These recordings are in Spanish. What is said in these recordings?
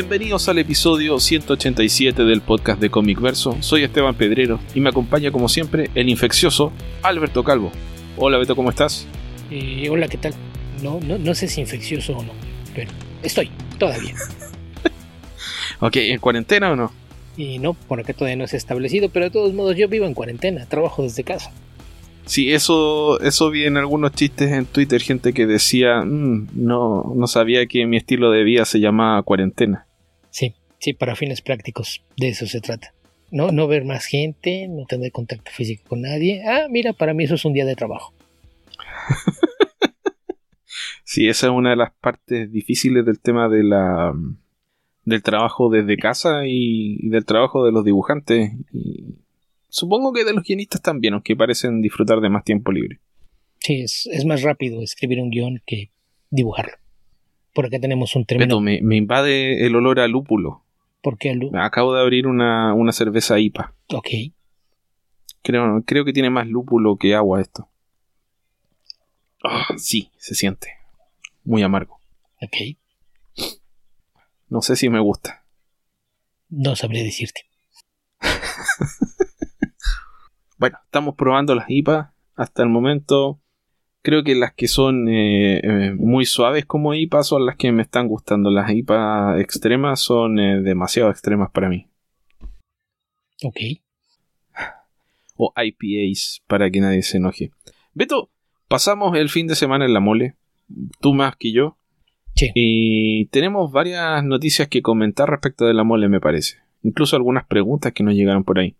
Bienvenidos al episodio 187 del podcast de Comic Verso. Soy Esteban Pedrero y me acompaña como siempre el infeccioso Alberto Calvo. Hola Beto, ¿cómo estás? Eh, hola, ¿qué tal? No, no, no sé si infeccioso o no, pero estoy, todavía. ok, ¿en cuarentena o no? Y no, por acá todavía no se ha establecido, pero de todos modos yo vivo en cuarentena, trabajo desde casa. Sí, eso, eso vi en algunos chistes en Twitter, gente que decía, "Mm, no, no sabía que mi estilo de vida se llamaba cuarentena. Sí, para fines prácticos, de eso se trata. No, no ver más gente, no tener contacto físico con nadie. Ah, mira, para mí eso es un día de trabajo. Sí, esa es una de las partes difíciles del tema de la del trabajo desde casa y, y del trabajo de los dibujantes. Y supongo que de los guionistas también, aunque parecen disfrutar de más tiempo libre. Sí, es, es más rápido escribir un guion que dibujarlo. Por acá tenemos un término. Beto, me, me invade el olor a lúpulo. ¿Por qué, Lu? Acabo de abrir una, una cerveza IPA. Ok. Creo, creo que tiene más lúpulo que agua esto. Ah, sí, se siente. Muy amargo. Ok. No sé si me gusta. No sabría decirte. Bueno, estamos probando las IPA. Hasta el momento, creo que las que son eh, eh, muy suaves como IPA son las que me están gustando. Las IPA extremas son eh, demasiado extremas para mí. Ok. O IPAs, para que nadie se enoje. Beto, pasamos el fin de semana en la mole. Tú más que yo. Sí. Y tenemos varias noticias que comentar respecto de la mole, me parece. Incluso algunas preguntas que nos llegaron por ahí.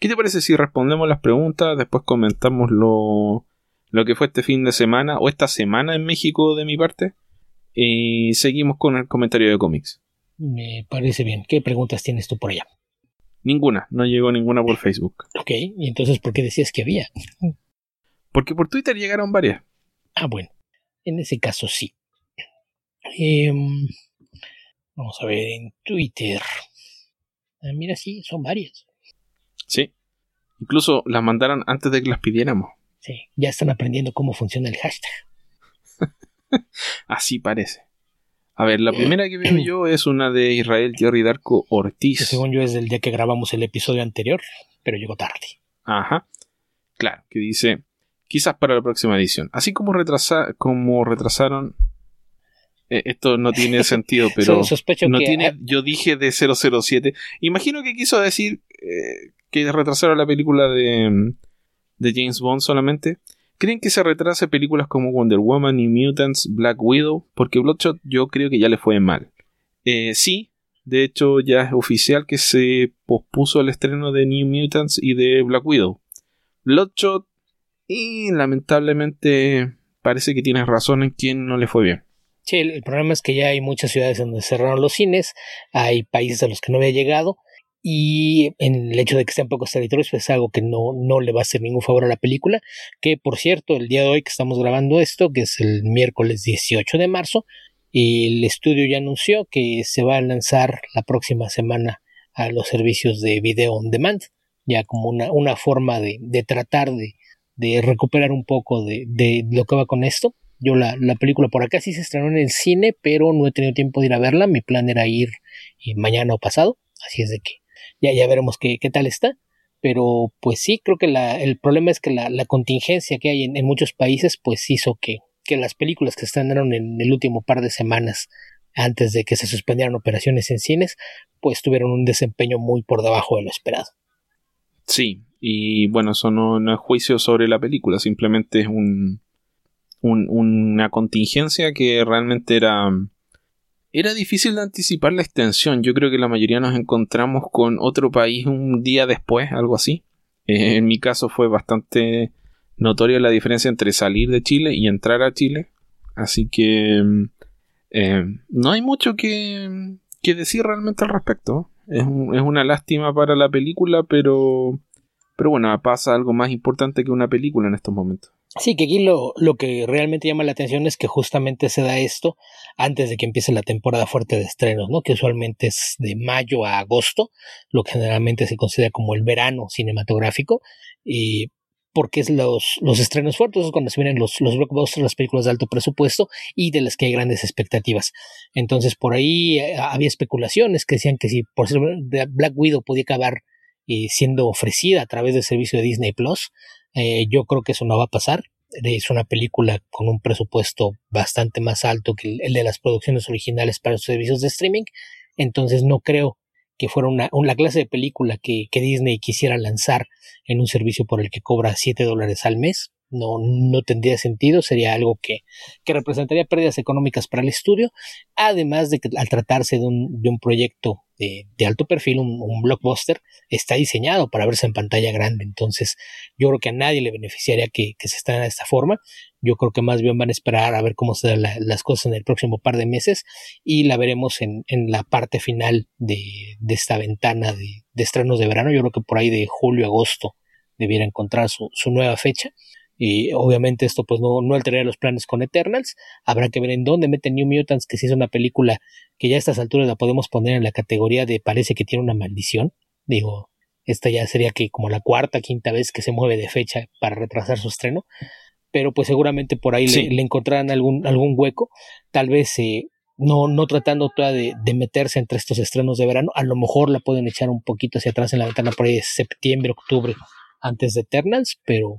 ¿Qué te parece si respondemos las preguntas, después comentamos lo, lo que fue este fin de semana o esta semana en México de mi parte? Y seguimos con el comentario de cómics. Me parece bien. ¿Qué preguntas tienes tú por allá? Ninguna, no llegó ninguna por Facebook. Ok, y entonces, ¿por qué decías que había? Porque por Twitter llegaron varias. Ah, bueno. En ese caso sí. Em, vamos a ver en Twitter. Ah, mira, sí, son varias. Sí. Incluso las mandaron antes de que las pidiéramos. Sí, ya están aprendiendo cómo funciona el hashtag. Así parece. A ver, la primera que veo yo es una de Israel Jerry Darko Que Ortiz. según yo es del día que grabamos el episodio anterior, pero llegó tarde. Ajá. Claro, que dice, quizás para la próxima edición. Así como, retrasa como retrasaron... eh, esto no tiene sentido, pero... So- sospecho no que tiene, yo dije de 007. Imagino que quiso decir eh, que retrasaron la película de, mm, de James Bond solamente. ¿Creen que se retrase películas como Wonder Woman, New Mutants, Black Widow? Porque Bloodshot yo creo que ya le fue mal. Eh, sí, de hecho ya es oficial que se pospuso el estreno de New Mutants y de Black Widow. Bloodshot y lamentablemente parece que tienes razón en quien no le fue bien. Sí, el, problema es que ya hay muchas ciudades donde cerraron los cines, hay países a los que no había llegado, y en el hecho de que estén pocos territorios, pues es algo que no, no le va a hacer ningún favor a la película. Que por cierto, el día de hoy que estamos grabando esto, que es el miércoles 18 de marzo, el estudio ya anunció que se va a lanzar la próxima semana a los servicios de video on demand, ya como una, una forma de, de tratar de, de recuperar un poco de, de lo que va con esto. Yo la, la película por acá sí se estrenó en el cine, pero no he tenido tiempo de ir a verla. Mi plan era ir eh, mañana o pasado, así es de que ya, ya veremos qué, qué tal está. Pero pues sí, creo que la, el problema es que la, la contingencia que hay en, en muchos países pues hizo que, que las películas que estrenaron en el último par de semanas antes de que se suspendieran operaciones en cines, pues tuvieron un desempeño muy por debajo de lo esperado. Sí, y bueno, eso no, no es juicio sobre la película, simplemente es un, un- una contingencia que realmente era, era difícil de anticipar la extensión. Yo creo que la mayoría nos encontramos con otro país un día después, algo así. Eh, en mi caso fue bastante notoria la diferencia entre salir de Chile y entrar a Chile. Así que mm, eh, no hay mucho que, decir realmente al respecto. Es, es una lástima para la película, pero, pero bueno, pasa algo más importante que una película en estos momentos. Sí, que aquí lo, lo que realmente llama la atención es que justamente se da esto antes de que empiece la temporada fuerte de estrenos, ¿no? Que usualmente es de mayo a agosto, lo que generalmente se considera como el verano cinematográfico. Y porque es los, los estrenos fuertes, es cuando se vienen los, los blockbusters, las películas de alto presupuesto y de las que hay grandes expectativas. Entonces por ahí eh, había especulaciones que decían que si por ser Black Widow podía acabar eh, siendo ofrecida a través del servicio de Disney Plus, eh, yo creo que eso no va a pasar. Es una película con un presupuesto bastante más alto que el de las producciones originales para los servicios de streaming. Entonces no creo que fuera una, una clase de película que, que, Disney quisiera lanzar en un servicio por el que cobra 7 dólares al mes. No, no tendría sentido, sería algo que, que representaría pérdidas económicas para el estudio, además de que al tratarse de un, de un proyecto de, alto perfil, un, blockbuster, está diseñado para verse en pantalla grande. Entonces, yo creo que a nadie le beneficiaría que, se esté de esta forma. Yo creo que más bien van a esperar a ver cómo se dan las cosas en el próximo par de meses y la veremos en, la parte final de, esta ventana de, estrenos de verano. Yo creo que por ahí de julio, agosto debiera encontrar su, su nueva fecha. Y obviamente esto pues no, no alteraría los planes con Eternals. Habrá que ver en dónde meten New Mutants, que si es una película que ya a estas alturas la podemos poner en la categoría de parece que tiene una maldición. Digo, esta ya sería que como la cuarta, quinta vez que se mueve de fecha para retrasar su estreno. Pero pues seguramente por ahí le, encontrarán algún, algún hueco. Tal vez eh, no, no tratando toda de, de, meterse entre estos estrenos de verano. A lo mejor la pueden echar un poquito hacia atrás en la ventana por ahí de septiembre, octubre, antes de Eternals, pero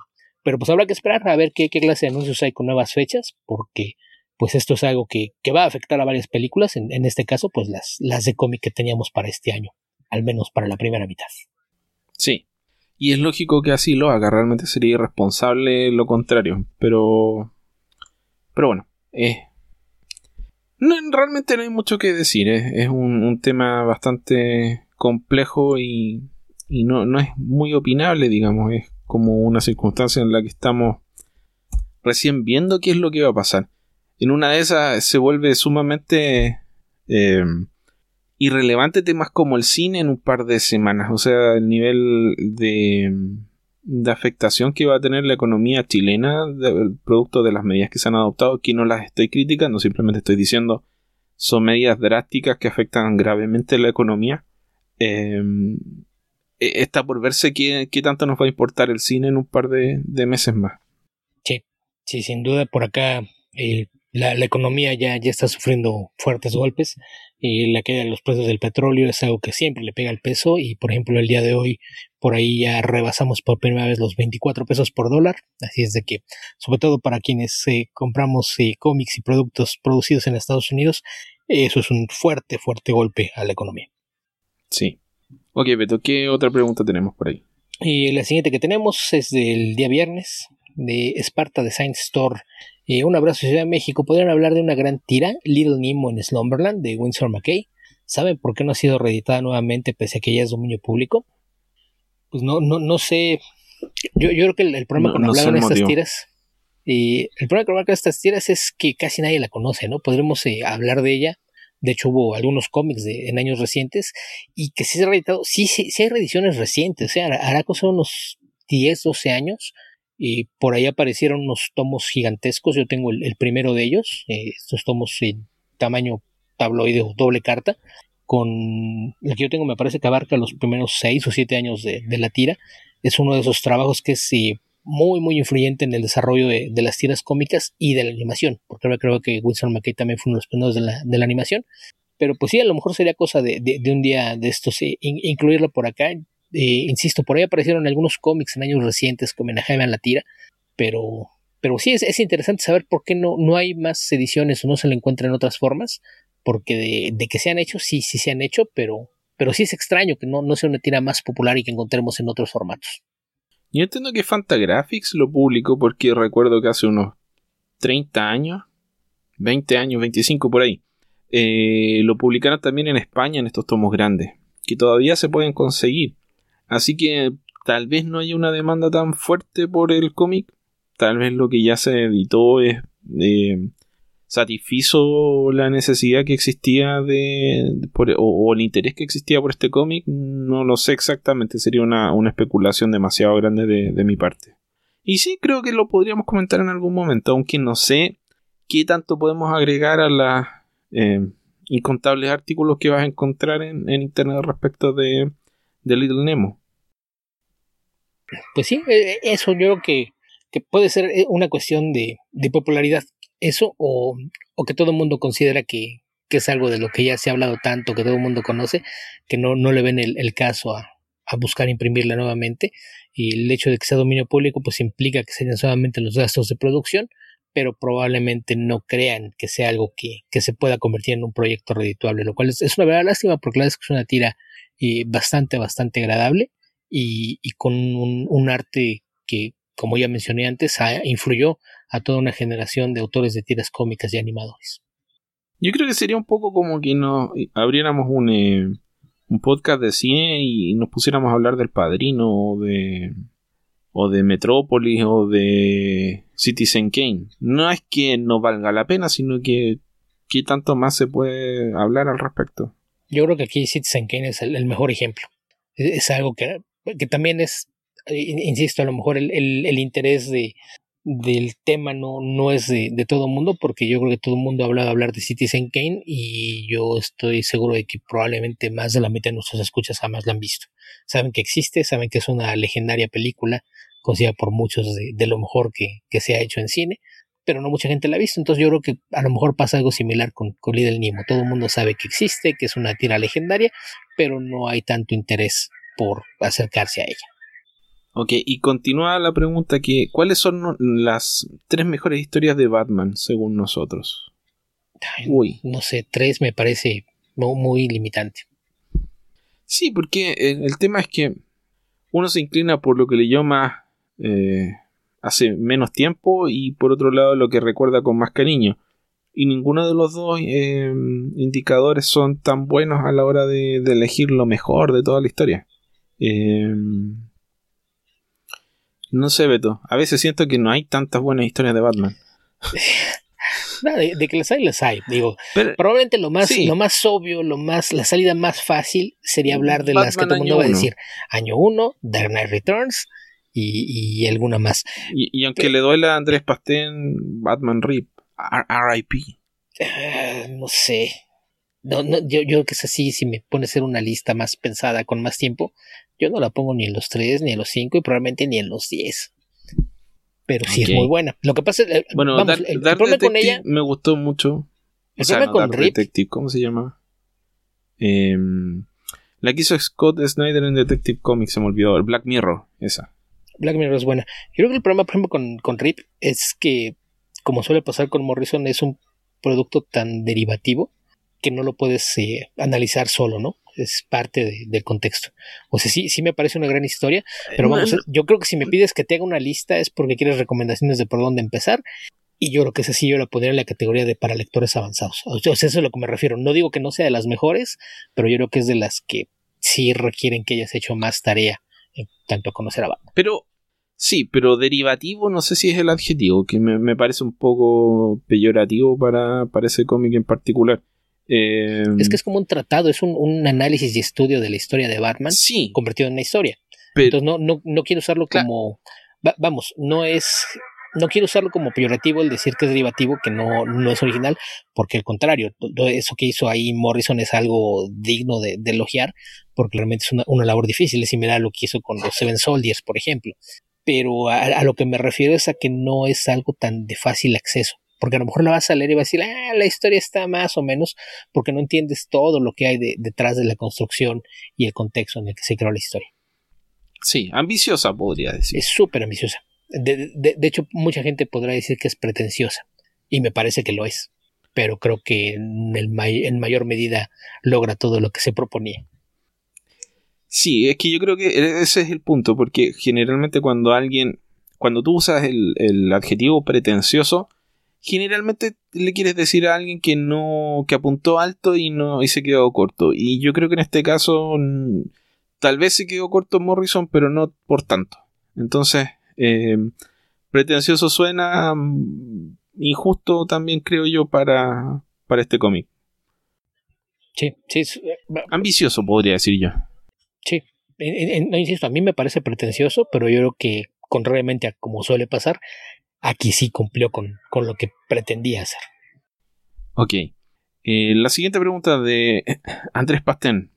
pero pues habrá que esperar a ver qué, clase de anuncios hay con nuevas fechas, porque pues esto es algo que, va a afectar a varias películas, en, este caso pues las, las de cómic que teníamos para este año, al menos para la primera mitad. Sí, y es lógico que así lo haga, realmente sería irresponsable lo contrario, pero... Pero bueno, eh, no, realmente no hay mucho que decir, eh, es un, tema bastante complejo y, y no, no es muy opinable, digamos, como una circunstancia en la que estamos recién viendo qué es lo que va a pasar. En una de esas se vuelve sumamente eh, irrelevante temas como el cine en un par de semanas. O sea, el nivel de, de afectación que va a tener la economía chilena, producto de las medidas que se han adoptado, que no las estoy criticando, simplemente estoy diciendo son medidas drásticas que afectan gravemente la economía. Eh, está por verse qué, tanto nos va a importar el cine en un par de, meses más. Sí, sí, sin duda por acá eh, la, economía ya, ya está sufriendo fuertes golpes y la caída de los precios del petróleo es algo que siempre le pega el peso y por ejemplo el día de hoy por ahí ya rebasamos por primera vez los 24 pesos por dólar, así es de que sobre todo para quienes eh, compramos cómics y productos producidos en Estados Unidos, eso es un fuerte, fuerte golpe a la economía. Sí, Ok, Beto, ¿qué otra pregunta tenemos por ahí? Y la siguiente que tenemos es del día viernes, de Sparta Design Store. Eh, un abrazo, Ciudad de México. ¿Podrían hablar de una gran tira, Little Nemo en Slumberland, de Winsor McKay? ¿Saben por qué no ha sido reeditada nuevamente pese a que ya es dominio público? Pues no, no, no sé. Yo, yo creo que el, problema con hablar de estas tiras. Eh, el problema con hablar de estas tiras es que casi nadie la conoce, ¿no? Podremos eh, hablar de ella de hecho, hubo algunos cómics de, en años recientes y que sí se ha reeditado. Sí, sí, hay reediciones recientes. O sea, hará cosa unos 10, 12 años. Y por ahí aparecieron unos tomos gigantescos. Yo tengo el, primero de ellos. Eh, estos tomos en tamaño tabloide o doble carta. Con el que yo tengo, me parece que abarca los primeros 6 o 7 años de, la tira. Es uno de esos trabajos que es muy, muy influyente en el desarrollo de, las tiras cómicas y de la animación, porque ahora creo que Winsor McKay también fue uno de los primeros de la, de la animación. Pero pues sí, a lo mejor sería cosa de, de, un día de estos, eh, incluirlo por acá. Eh, insisto, por ahí aparecieron algunos cómics en años recientes que homenajeaban la tira, pero, pero sí es, es, interesante saber por qué no, no hay más ediciones o no se le encuentran en otras formas, porque de, de, que se han hecho, sí, sí se han hecho, pero, pero sí es extraño que no, no sea una tira más popular y que encontremos en otros formatos. Yo entiendo que Fantagraphics lo publicó porque recuerdo que hace unos 30 años, 20 años, 25 por ahí, eh, lo publicaron también en España en estos tomos grandes, que todavía se pueden conseguir. Así que tal vez no haya una demanda tan fuerte por el cómic, tal vez lo que ya se editó es eh, satisfizo la necesidad que existía de, o, el interés que existía por este cómic, no lo sé exactamente, sería una, especulación demasiado grande de, mi parte. Y sí, creo que lo podríamos comentar en algún momento, aunque no sé qué tanto podemos agregar a los eh, incontables artículos que vas a encontrar en, internet respecto de, de Little Nemo. Pues sí, eh, eso yo creo que, que puede ser eh, una cuestión de, de popularidad. Eso o, o que todo el mundo considera que, que, es algo de lo que ya se ha hablado tanto, que todo el mundo conoce, que no, no le ven el, el caso a, a, buscar imprimirla nuevamente. Y el hecho de que sea dominio público pues implica que sean solamente los gastos de producción, pero probablemente no crean que sea algo que, que se pueda convertir en un proyecto redituable, lo cual es, es una verdad lástima porque la verdad es que es una tira eh, bastante, bastante agradable y, y con un, un, arte que, como ya mencioné antes, influyó a toda una generación de autores de tiras cómicas y animadores. Yo creo que sería un poco como que nos abriéramos un, eh, un podcast de cine y nos pusiéramos a hablar del padrino o de o de Metrópolis o de Citizen Kane. No es que no valga la pena, sino que qué tanto más se puede hablar al respecto. Yo creo que aquí Citizen Kane es el, el mejor ejemplo. Es, es, algo que, que también es, insisto, a lo mejor el, el, interés de, del tema no, no es de, todo el mundo, porque yo creo que todo el mundo ha hablado hablar de Citizen Kane y yo estoy seguro de que probablemente más de la mitad de nuestros escuchas jamás la han visto. Saben que existe, saben que es una legendaria película, considerada por muchos de, de lo mejor que, que, se ha hecho en cine, pero no mucha gente la ha visto. Entonces yo creo que a lo mejor pasa algo similar con, con Little Nemo. Todo el mundo sabe que existe, que es una tira legendaria, pero no hay tanto interés por acercarse a ella. Ok, y continúa la pregunta que ¿cuáles son las tres mejores historias de Batman según nosotros? Ay, Uy. No sé, tres me parece muy, limitante. Sí, porque el, el, tema es que uno se inclina por lo que leyó más eh, hace menos tiempo y por otro lado lo que recuerda con más cariño. Y ninguno de los dos eh, indicadores son tan buenos a la hora de, de, elegir lo mejor de toda la historia. Eh, no sé, Beto. A veces siento que no hay tantas buenas historias de Batman. No, de, de, que las hay, las hay. Digo, Pero, probablemente lo más, sí. lo más obvio, lo más, la salida más fácil sería hablar de Batman las que todo el mundo va a decir. Año 1, Dark Knight Returns y, y alguna más. Y, y aunque Pero, le duele a Andrés Pastén, Batman RIP, RIP. Uh, no sé. No, no, yo, yo creo que es así, si me pone a hacer una lista más pensada con más tiempo, yo no la pongo ni en los 3, ni en los 5 y probablemente ni en los 10. Pero sí es muy buena. Lo que pasa es, bueno, vamos, Dark, el, Dark problema con ella me gustó mucho. El o sea, no, con Dark Rip, Detective, ¿cómo se llama? Eh, la que hizo Scott Snyder en Detective Comics, se me olvidó. El Black Mirror, esa. Black Mirror es buena. Yo creo que el problema, por ejemplo, con, con Rip es que, como suele pasar con Morrison, es un producto tan derivativo que no lo puedes eh, analizar solo, ¿no? Es parte de, del contexto. O sea, sí, sí me parece una gran historia, pero vamos, no, no. yo creo que si me pides que te haga una lista es porque quieres recomendaciones de por dónde empezar. Y yo creo que ese sí yo la pondría en la categoría de para lectores avanzados. O sea, eso es a lo que me refiero. No digo que no sea de las mejores, pero yo creo que es de las que sí requieren que hayas hecho más tarea en tanto a conocer a Batman. Pero Sí, pero derivativo no sé si es el adjetivo, que me, me parece un poco peyorativo para, para ese cómic en particular. Eh, es que es como un tratado, es un, un, análisis y estudio de la historia de Batman sí, convertido en una historia. Pero, Entonces no, no, no quiero usarlo claro. como... Va, vamos, no es... No quiero usarlo como peyorativo el decir que es derivativo, que no, no es original, porque al contrario, todo eso que hizo ahí Morrison es algo digno de, de elogiar, porque realmente es una, una, labor difícil, es similar a lo que hizo con los Seven Soldiers, por ejemplo. Pero a, a lo que me refiero es a que no es algo tan de fácil acceso porque a lo mejor la vas a leer y vas a decir, ah, la historia está más o menos, porque no entiendes todo lo que hay de, detrás de la construcción y el contexto en el que se creó la historia. Sí, ambiciosa podría decir. Es súper ambiciosa. De, de, de, hecho, mucha gente podrá decir que es pretenciosa, y me parece que lo es, pero creo que en, el may en mayor medida logra todo lo que se proponía. Sí, es que yo creo que ese es el punto, porque generalmente cuando alguien, cuando tú usas el, el adjetivo pretencioso, generalmente le quieres decir a alguien que no que apuntó alto y no y se quedó corto. Y yo creo que en este caso tal vez se quedó corto Morrison pero no por tanto. Entonces eh, pretencioso suena um, injusto también creo yo para para este cómic. Sí sí ambicioso podría decir yo. Sí no insisto a mí me parece pretencioso pero yo creo que contrariamente a como suele pasar aquí sí cumplió con, con lo que pretendía hacer. Ok. Eh, la siguiente pregunta de Andrés Pastén.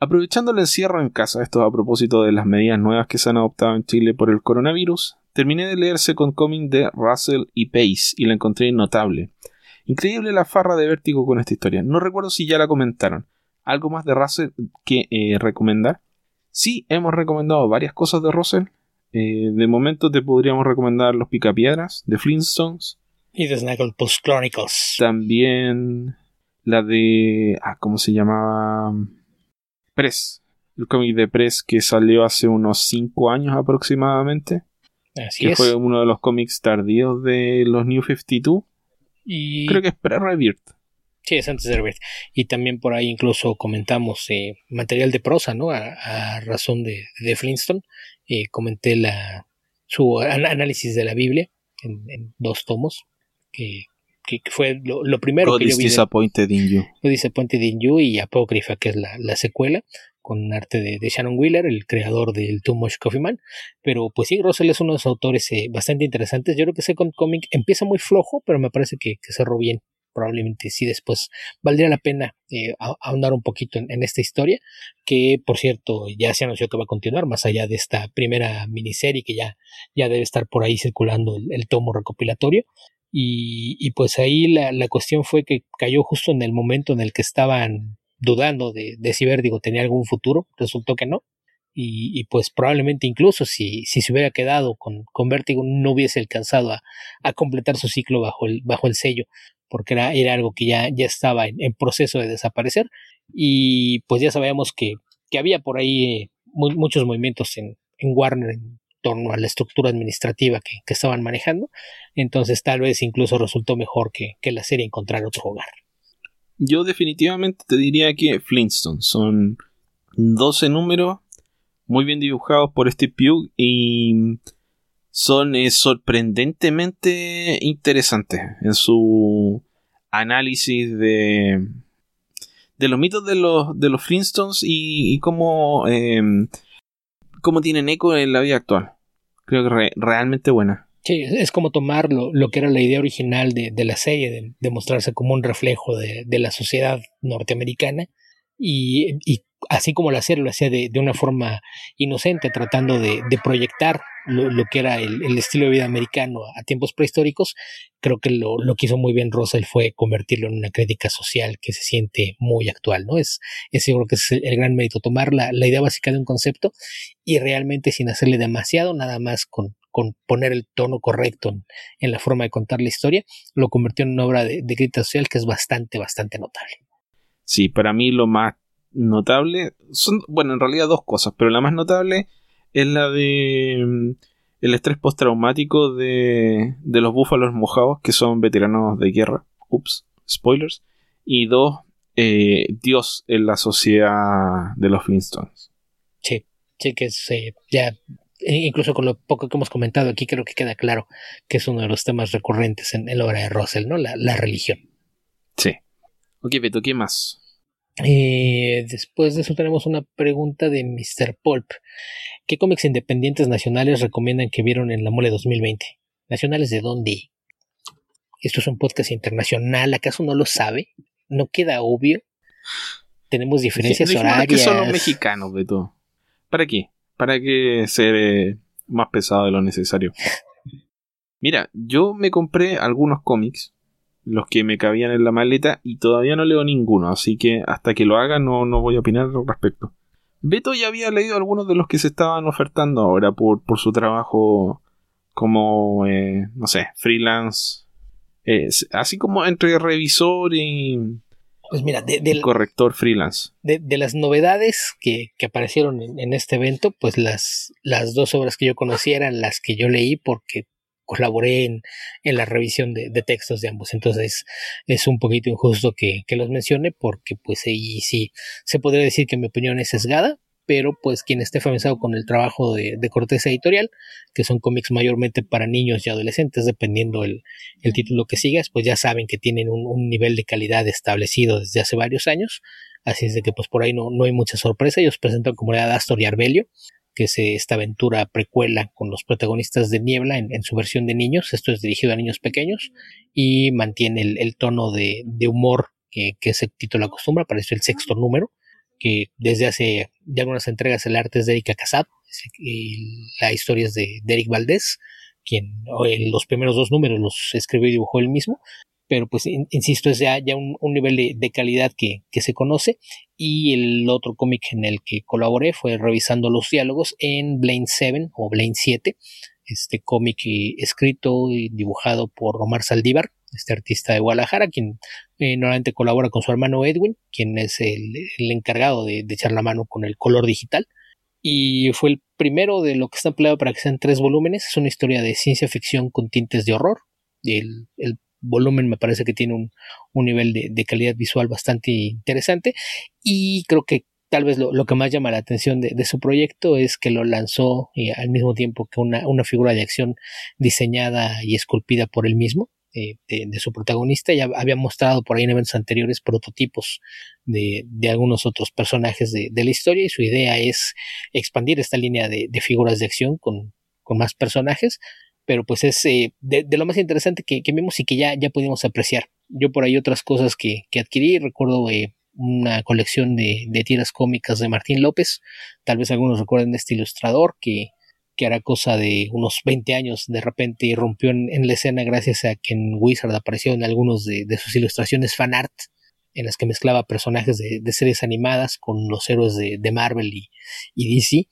Aprovechando el encierro en casa, esto a propósito de las medidas nuevas que se han adoptado en Chile por el coronavirus, terminé de leerse con cómic de Russell y Pace y la encontré notable. Increíble la farra de vértigo con esta historia. No recuerdo si ya la comentaron. ¿Algo más de Russell que eh, recomendar? Sí, hemos recomendado varias cosas de Russell. Eh, de momento te podríamos recomendar Los Picapiedras de Flintstones. Y The Snagglepuss Chronicles. También la de. Ah, ¿cómo se llamaba? Press. El cómic de Press que salió hace unos 5 años aproximadamente. Así que es. fue uno de los cómics tardíos de los New 52. Y Creo que es pre-Rebirth. Sí, es antes de Herbert. Y también por ahí incluso comentamos eh, material de prosa, ¿no? A, a razón de, de Flintstone. Eh, comenté la, su an- análisis de la Biblia en, en dos tomos, que, que fue lo, lo primero God que yo vi. disappointed in you. In You y Apócrifa, que es la, la secuela, con arte de, de Shannon Wheeler, el creador del Too Much Coffee Man. Pero pues sí, Russell es uno de los autores eh, bastante interesantes. Yo creo que ese cómic empieza muy flojo, pero me parece que, que cerró bien. Probablemente sí después valdría la pena eh, ahondar un poquito en, en esta historia, que por cierto ya se anunció que va a continuar más allá de esta primera miniserie que ya, ya debe estar por ahí circulando el, el tomo recopilatorio. Y, y pues ahí la, la cuestión fue que cayó justo en el momento en el que estaban dudando de, de si Vértigo tenía algún futuro, resultó que no. Y, y pues probablemente incluso si, si se hubiera quedado con, con Vértigo no hubiese alcanzado a, a completar su ciclo bajo el, bajo el sello, porque era, era algo que ya, ya estaba en, proceso de desaparecer. Y pues ya sabíamos que, que había por ahí eh, mu- muchos movimientos en, en Warner en torno a la estructura administrativa que, que estaban manejando. Entonces tal vez incluso resultó mejor que, que la serie encontrar otro hogar. Yo definitivamente te diría que Flintstones son 12 números muy bien dibujados por Steve Pugh y son eh, sorprendentemente interesantes en su análisis de de los mitos de los de los Flintstones y, cómo eh, cómo tienen eco en la vida actual. Creo que re- realmente buena. Sí, es como tomar lo, lo que era la idea original de, de la serie, de, mostrarse como un reflejo de, la sociedad norteamericana, y así como la serie lo hacía de, de una forma inocente, tratando de, de proyectar lo, lo que era el, el estilo de vida americano a tiempos prehistóricos, creo que lo, lo que hizo muy bien Russell fue convertirlo en una crítica social que se siente muy actual, ¿no? Es, es yo creo que es el gran mérito, tomar la, la idea básica de un concepto y realmente sin hacerle demasiado, nada más con, con poner el tono correcto en, en la forma de contar la historia, lo convirtió en una obra de, de crítica social que es bastante, bastante notable. Sí, para mí lo más notable son, bueno, en realidad dos cosas, pero la más notable es la de mm, el estrés postraumático de, de los búfalos mojados, que son veteranos de guerra. Ups, spoilers. Y dos, eh, Dios en la sociedad de los Flintstones. Sí, sí que es eh, ya, e- incluso con lo poco que hemos comentado aquí, creo que queda claro que es uno de los temas recurrentes en, en la obra de Russell, ¿no? La, la religión. Sí. Ok, Beto, ¿qué más? Eh, después de eso tenemos una pregunta de Mr. Pulp. ¿Qué cómics independientes nacionales recomiendan que vieron en la Mole 2020? ¿Nacionales de dónde? Esto es un podcast internacional, ¿acaso no lo sabe? ¿No queda obvio? Tenemos diferencias Dijimos horarias. que son los mexicanos, Beto. ¿Para qué? ¿Para qué ser eh, más pesado de lo necesario? Mira, yo me compré algunos cómics, los que me cabían en la maleta, y todavía no leo ninguno, así que hasta que lo haga no, no voy a opinar al respecto. Beto ya había leído algunos de los que se estaban ofertando ahora por, por su trabajo como, eh, no sé, freelance, eh, así como entre revisor y, Pues mira, de, y corrector freelance. de- de las novedades que, que aparecieron en, en este evento, pues las, las dos obras que yo conocía eran las que yo leí porque colaboré en, la revisión de, de textos de ambos. Entonces es un poquito injusto que, los mencione porque pues ahí sí se podría decir que mi opinión es sesgada, pero pues quien esté familiarizado con el trabajo de, de Cortés Editorial, que son cómics mayormente para niños y adolescentes, dependiendo el, título que sigas, pues ya saben que tienen un, nivel de calidad establecido desde hace varios años, así es de que pues por ahí no, no hay mucha sorpresa, ellos presentan como era Astor y Arbelio, que es esta aventura precuela con los protagonistas de Niebla en, en su versión de niños, esto es dirigido a niños pequeños y mantiene el, tono de, de humor que, que ese título acostumbra, apareció el sexto número, que desde hace ya algunas entregas el arte es de Erika Casab, y la historia es de, Eric Valdés, quien los primeros dos números los escribió y dibujó él mismo, pero pues insisto, es ya, un, nivel de, calidad que, se conoce. Y el otro cómic en el que colaboré fue revisando los diálogos en Blaine 7 o Blaine 7, este cómic escrito y dibujado por Omar Saldívar, este artista de Guadalajara, quien eh, normalmente colabora con su hermano Edwin, quien es el, encargado de, echar la mano con el color digital. Y fue el primero de lo que está empleado para que sean tres volúmenes. Es una historia de ciencia ficción con tintes de horror. El, el volumen me parece que tiene un, un nivel de, de, calidad visual bastante interesante. Y creo que tal vez lo, lo que más llama la atención de, de, su proyecto es que lo lanzó eh, al mismo tiempo que una, una figura de acción diseñada y esculpida por él mismo de, su protagonista. Ya había mostrado por ahí en eventos anteriores prototipos de, algunos otros personajes de, la historia y su idea es expandir esta línea de, figuras de acción con, más personajes. Pero pues es eh, de, lo más interesante que, vemos y que ya, ya pudimos apreciar. Yo por ahí otras cosas que, adquirí, recuerdo eh, una colección de, tiras cómicas de Martín López. Tal vez algunos recuerden de este ilustrador que que era cosa de unos 20 años, de repente irrumpió en, la escena gracias a que en Wizard aparecieron algunos de, sus ilustraciones fan art, en las que mezclaba personajes de, series animadas con los héroes de, Marvel y, DC.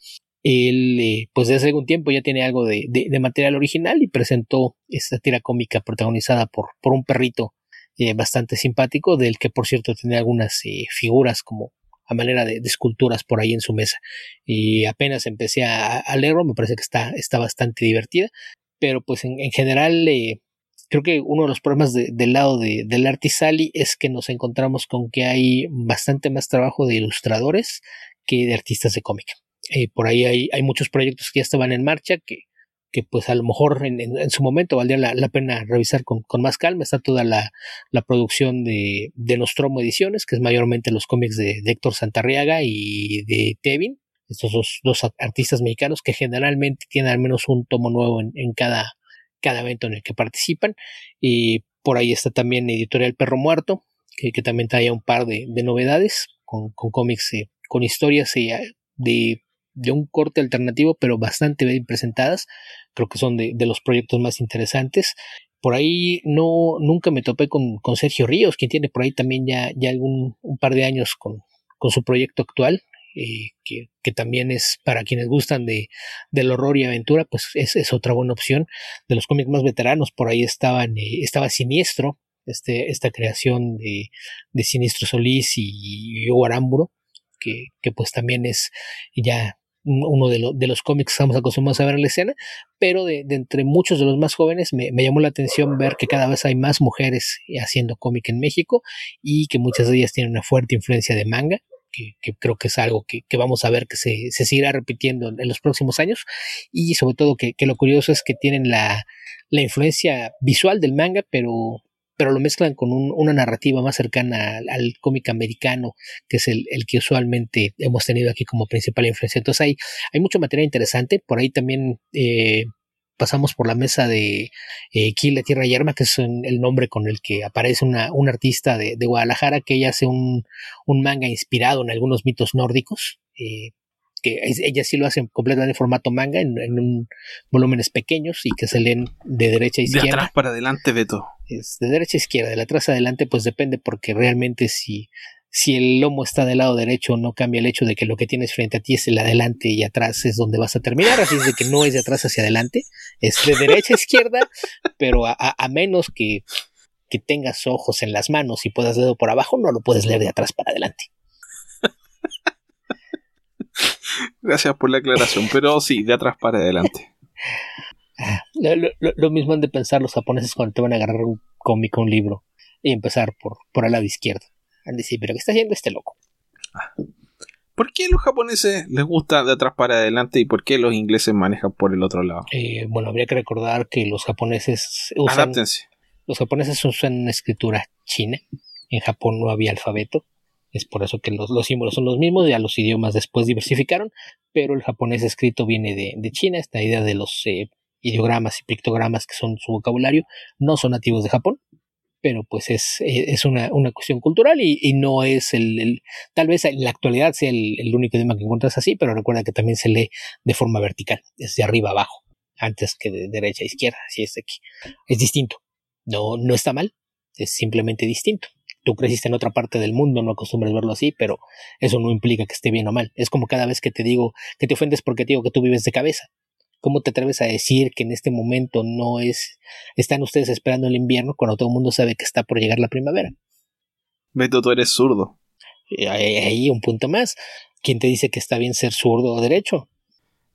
Él, eh, pues desde hace algún tiempo ya tiene algo de, material original y presentó esta tira cómica protagonizada por, un perrito eh, bastante simpático, del que por cierto tiene algunas eh, figuras como a manera de, esculturas por ahí en su mesa. Y apenas empecé a, leerlo, me parece que está, bastante divertida, pero pues en, general creo que uno de los problemas del lado de, del Artisali es que nos encontramos con que hay bastante más trabajo de ilustradores que de artistas de cómic. Eh, por ahí hay, hay muchos proyectos que ya estaban en marcha, que que pues a lo mejor en, su momento valdría la, pena revisar con, más calma. Está toda la, producción de, de, Nostromo Ediciones, que es mayormente los cómics de, Héctor Santarriaga y de Tevin, estos dos, artistas mexicanos que generalmente tienen al menos un tomo nuevo en, cada, cada evento en el que participan. Y por ahí está también Editorial Perro Muerto, que, también trae un par de, novedades con, cómics, eh, con historias eh, de de un corte alternativo, pero bastante bien presentadas. Creo que son de, los proyectos más interesantes. Por ahí no, nunca me topé con, Sergio Ríos, quien tiene por ahí también ya, ya algún un par de años con, con su proyecto actual, eh, que, que, también es para quienes gustan de, del horror y aventura, pues es, es otra buena opción. De los cómics más veteranos, por ahí estaban, eh, estaba Siniestro, este, esta creación de, de Siniestro Solís y Hugo Aramburo, que, que pues también es ya uno de, de, los cómics que estamos acostumbrados a ver en la escena, pero de, entre muchos de los más jóvenes me, llamó la atención ver que cada vez hay más mujeres haciendo cómic en México y que muchas de ellas tienen una fuerte influencia de manga. Que, creo que es algo que, vamos a ver que se, se seguirá repitiendo en, los próximos años y sobre todo que, lo curioso es que tienen la, la influencia visual del manga pero pero lo mezclan con una narrativa más cercana al, cómic americano, que es el, que usualmente hemos tenido aquí como principal influencia. Entonces hay, hay mucho material interesante. Por ahí también eh, pasamos por la mesa de eh, la Tierra y Arma, que es el nombre con el que aparece una, un artista de, Guadalajara que ella hace un, manga inspirado en algunos mitos nórdicos. Eh, que ella sí lo hace completamente en formato manga, en, en volúmenes pequeños y que se leen de derecha a izquierda. De atrás para adelante, Beto. Es de derecha a izquierda, de atrás adelante, pues depende porque realmente si, si el lomo está del lado derecho no cambia el hecho de que lo que tienes frente a ti es el adelante y atrás es donde vas a terminar, así es de que no es de atrás hacia adelante, es de derecha a izquierda, pero a, a menos que, que tengas ojos en las manos y puedas dedo por abajo, no lo puedes leer de atrás para adelante. Gracias por la aclaración, pero sí, de atrás para adelante. Lo, mismo han de pensar los japoneses cuando te van a agarrar un cómic un libro y empezar por, por el lado izquierdo. Han de decir, pero ¿qué está haciendo este loco? Ah. ¿Por qué los japoneses les gusta de atrás para adelante y por qué los ingleses manejan por el otro lado? Eh, bueno, habría que recordar que los japoneses usan. Los japoneses usan escritura china. En Japón no había alfabeto. Es por eso que los, símbolos son los mismos, ya los idiomas después diversificaron, pero el japonés escrito viene de, China, esta idea de los eh, ideogramas y pictogramas que son su vocabulario no son nativos de Japón, pero pues es, es una, una cuestión cultural y, no es el, tal vez en la actualidad sea el, el, único idioma que encuentras así, pero recuerda que también se lee de forma vertical, desde arriba abajo, antes que de derecha a izquierda, así es aquí. Es distinto. No, no está mal, es simplemente distinto. Tú creciste en otra parte del mundo, no acostumbras verlo así, pero eso no implica que esté bien o mal. Es como cada vez que te digo que te ofendes porque te digo que tú vives de cabeza. ¿Cómo te atreves a decir que en este momento no es, están ustedes esperando el invierno cuando todo el mundo sabe que está por llegar la primavera? Beto, tú eres zurdo. Ahí un punto más. ¿Quién te dice que está bien ser zurdo o derecho?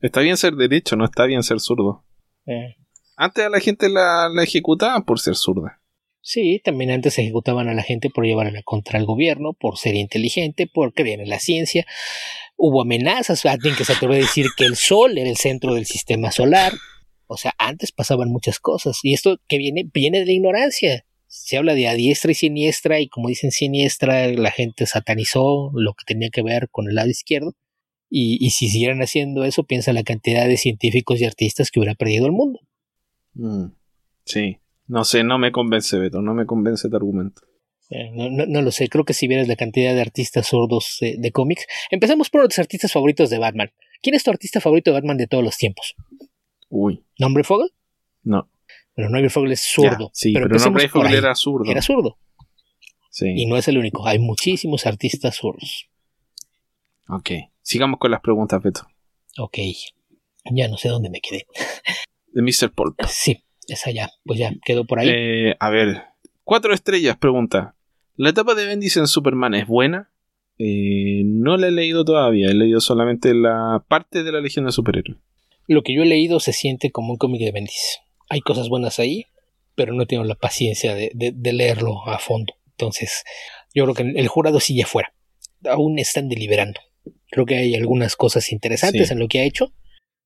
Está bien ser derecho, no está bien ser zurdo. Eh. Antes a la gente la, la ejecutaban por ser zurda. Sí, también antes ejecutaban a la gente por llevar a la contra el gobierno, por ser inteligente, por creer en la ciencia. Hubo amenazas, alguien que se atrevió a decir que el Sol era el centro del sistema solar. O sea, antes pasaban muchas cosas. Y esto que viene, viene de la ignorancia. Se habla de a diestra y siniestra, y como dicen siniestra, la gente satanizó lo que tenía que ver con el lado izquierdo. Y, y si siguieran haciendo eso, piensa la cantidad de científicos y artistas que hubiera perdido el mundo. Mm, sí. No sé, no me convence, Beto, no me convence tu argumento. Eh, no, no, lo sé, creo que si vieras la cantidad de artistas sordos de cómics. Empecemos por los artistas favoritos de Batman. ¿Quién es tu artista favorito de Batman de todos los tiempos? Uy. ¿Nombre Fogel? No. Pero Nombre Fogel es zurdo. sí, pero, Nombre Fogel era zurdo. Era zurdo. Sí. Y no es el único, hay muchísimos artistas zurdos. Ok, sigamos con las preguntas, Beto. Ok, ya no sé dónde me quedé. De Mr. Paul. Sí, esa ya, pues ya quedó por ahí. Eh, a ver, cuatro estrellas, pregunta. ¿La etapa de Bendis en Superman es buena? Eh, no la he leído todavía, he leído solamente la parte de la Legión de Superhéroes. Lo que yo he leído se siente como un cómic de Bendis. Hay cosas buenas ahí, pero no tengo la paciencia de, leerlo a fondo. Entonces, yo creo que el jurado sigue fuera. Aún están deliberando. Creo que hay algunas cosas interesantes en lo que ha hecho,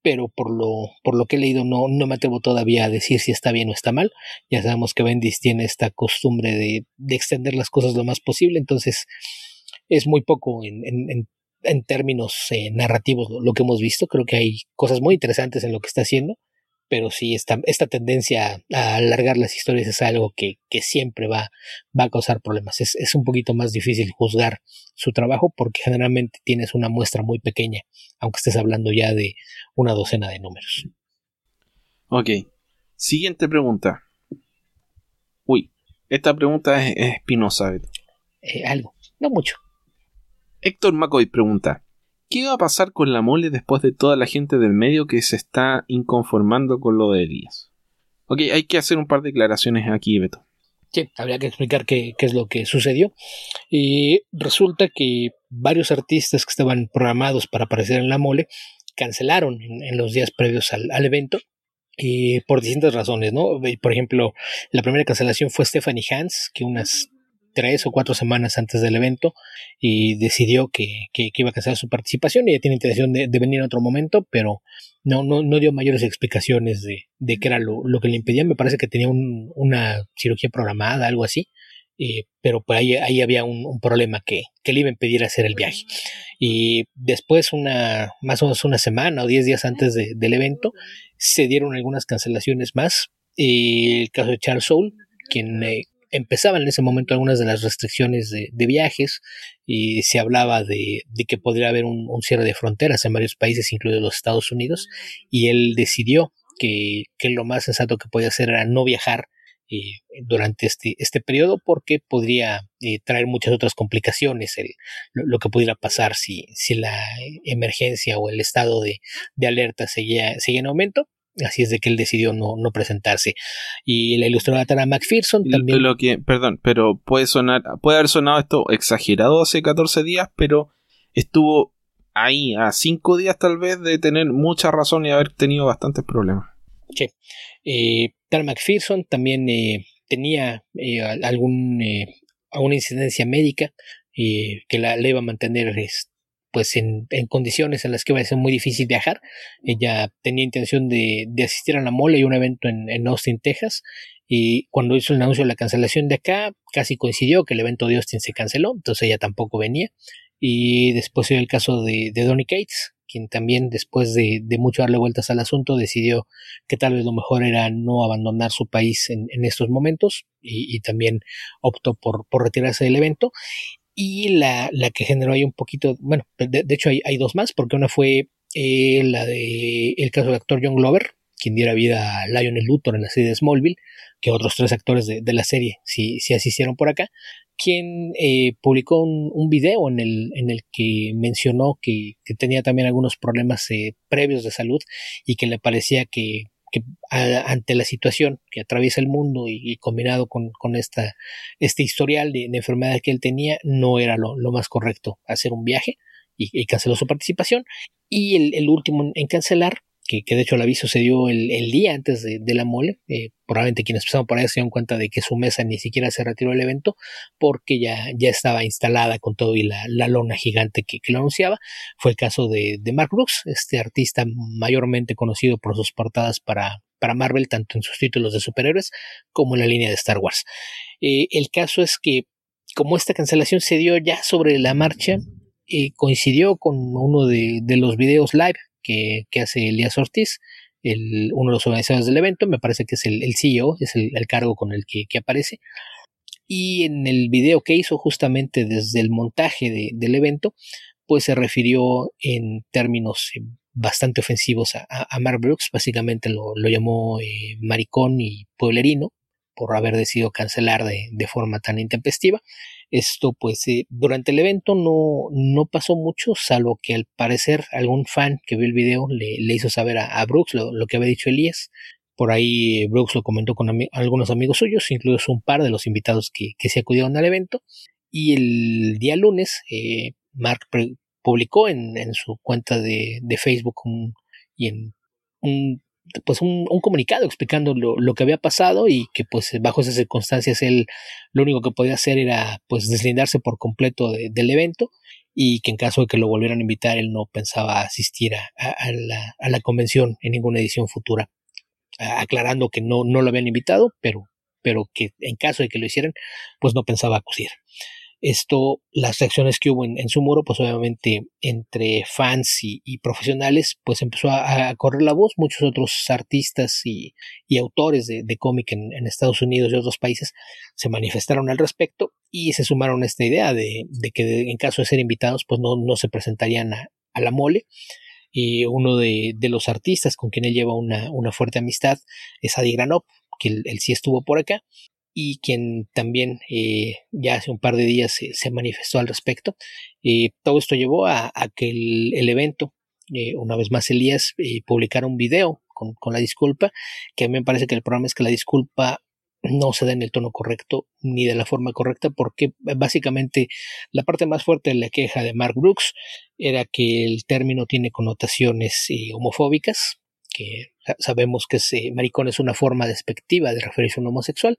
pero por lo, por lo que he leído no, no me atrevo todavía a decir si está bien o está mal. Ya sabemos que Bendis tiene esta costumbre de, de extender las cosas lo más posible, entonces es muy poco en, en, en términos eh, narrativos lo que hemos visto. Creo que hay cosas muy interesantes en lo que está haciendo, pero sí esta, esta tendencia a alargar las historias es algo que, que siempre va, va a causar problemas. Es, es, un poquito más difícil juzgar su trabajo porque generalmente tienes una muestra muy pequeña, aunque estés hablando ya de una docena de números. Ok. Siguiente pregunta. Uy, esta pregunta es, espinosa. Eh, algo, no mucho. Héctor McCoy pregunta: ¿Qué va a pasar con la mole después de toda la gente del medio que se está inconformando con lo de Elías? Ok, hay que hacer un par de declaraciones aquí, Beto. Sí, habría que explicar qué, es lo que sucedió. Y resulta que varios artistas que estaban programados para aparecer en la mole cancelaron en, los días previos al, al evento y por distintas razones, ¿no? Por ejemplo, la primera cancelación fue Stephanie Hans, que unas tres o cuatro semanas antes del evento y decidió que, iba a cancelar su participación. Ella tiene intención de, venir en otro momento, pero no, no, no dio mayores explicaciones de, de qué era lo, que le impedía. Me parece que tenía una cirugía programada, algo así. Eh, pero por ahí, ahí había un, problema que, que, le iba a impedir hacer el viaje. Y después, una, más o menos una semana o diez días antes del evento, se dieron algunas cancelaciones más. el caso de Charles Soule, quien eh, empezaban en ese momento algunas de las restricciones de, viajes y se hablaba de, que podría haber un, cierre de fronteras en varios países, incluidos los Estados Unidos, y él decidió que, lo más sensato que podía hacer era no viajar eh, durante este, este periodo porque podría eh, traer muchas otras complicaciones lo, que pudiera pasar si, si la emergencia o el estado de, de alerta seguía, seguía en aumento Así es de que él decidió no, no presentarse. Y la ilustradora Tara McPherson también. Lo que, perdón, pero puede sonar, puede haber sonado esto exagerado hace 14 días, pero estuvo ahí a 5 días tal vez de tener mucha razón y haber tenido bastantes problemas. Sí. Eh, Tara McPherson también eh, tenía eh, algún, eh, alguna incidencia médica que la, iba a mantener pues en, condiciones en las que iba a ser muy difícil viajar. Ella tenía intención de, asistir a la mole y un evento en, Austin, Texas. Y cuando hizo el anuncio de la cancelación de acá, casi coincidió que el evento de Austin se canceló, entonces ella tampoco venía. Y después dio el caso de, de Donny Cates, quien también después de, mucho darle vueltas al asunto decidió que tal vez lo mejor era no abandonar su país en, estos momentos y, también optó por, retirarse del evento. Y la, que generó ahí un poquito, bueno, de, hecho hay, dos más, porque una fue eh, la de el caso del actor John Glover, quien diera vida a Lionel Luthor en la serie de Smallville, que otros tres actores de, la serie si, si asistieron por acá, quien eh, publicó un, un, video en el, en el que mencionó que, tenía también algunos problemas eh, previos de salud y que le parecía que, ante la situación que atraviesa el mundo y, combinado con, con, esta, este historial de, enfermedad que él tenía, no era lo, más correcto hacer un viaje y, canceló su participación. Y el, el último en cancelar que, de hecho el aviso se dio el, día antes de, la mole. Eh, probablemente quienes pasaron por ahí se dieron cuenta de que su mesa ni siquiera se retiró del evento porque ya, ya estaba instalada con todo y la, lona gigante que, lo anunciaba. Fue el caso de, Mark Brooks, este artista mayormente conocido por sus portadas para, para Marvel, tanto en sus títulos de superhéroes como en la línea de Star Wars. Eh, el caso es que como esta cancelación se dio ya sobre la marcha, eh, coincidió con uno de, de los videos live que, hace Elías Ortiz, el, uno de los organizadores del evento, me parece que es el, CEO, es el, cargo con el que, aparece. Y en el video que hizo justamente desde el montaje del evento, pues se refirió en términos eh, bastante ofensivos a, Mark Brooks, básicamente lo, llamó eh, maricón y pueblerino por haber decidido cancelar de, de forma tan intempestiva. Esto pues eh, durante el evento no, no pasó mucho, salvo que al parecer algún fan que vio el video le, le hizo saber a, Brooks lo, que había dicho Elías. Por ahí eh, Brooks lo comentó con algunos amigos suyos, incluso un par de los invitados que, que se acudieron al evento. Y el día lunes, eh, Mark publicó en, en, su cuenta de, de Facebook y en un pues un, comunicado explicando lo, que había pasado y que pues bajo esas circunstancias él lo único que podía hacer era pues deslindarse por completo del evento y que en caso de que lo volvieran a invitar él no pensaba asistir a, la, a la, convención en ninguna edición futura aclarando que no, no lo habían invitado pero pero que en caso de que lo hicieran pues no pensaba acudir esto, las reacciones que hubo en, su muro, pues obviamente entre fans y, profesionales, pues empezó a, correr la voz. Muchos otros artistas y, autores de, cómic en, Estados Unidos y otros países se manifestaron al respecto y se sumaron a esta idea de, que en caso de ser invitados, pues no, no se presentarían a, la mole. Y uno de, los artistas con quien él lleva una, una fuerte amistad es Adi Granop, que él, sí estuvo por acá y quien también eh, ya hace un par de días se, manifestó al respecto. Eh, todo esto llevó a, que el, evento, eh, una vez más Elías, publicara un video con, la disculpa, que a mí me parece que el problema es que la disculpa no se da en el tono correcto ni de la forma correcta porque básicamente la parte más fuerte de la queja de Mark Brooks era que el término tiene connotaciones homofóbicas que sabemos que maricón es una forma despectiva de referirse a un homosexual,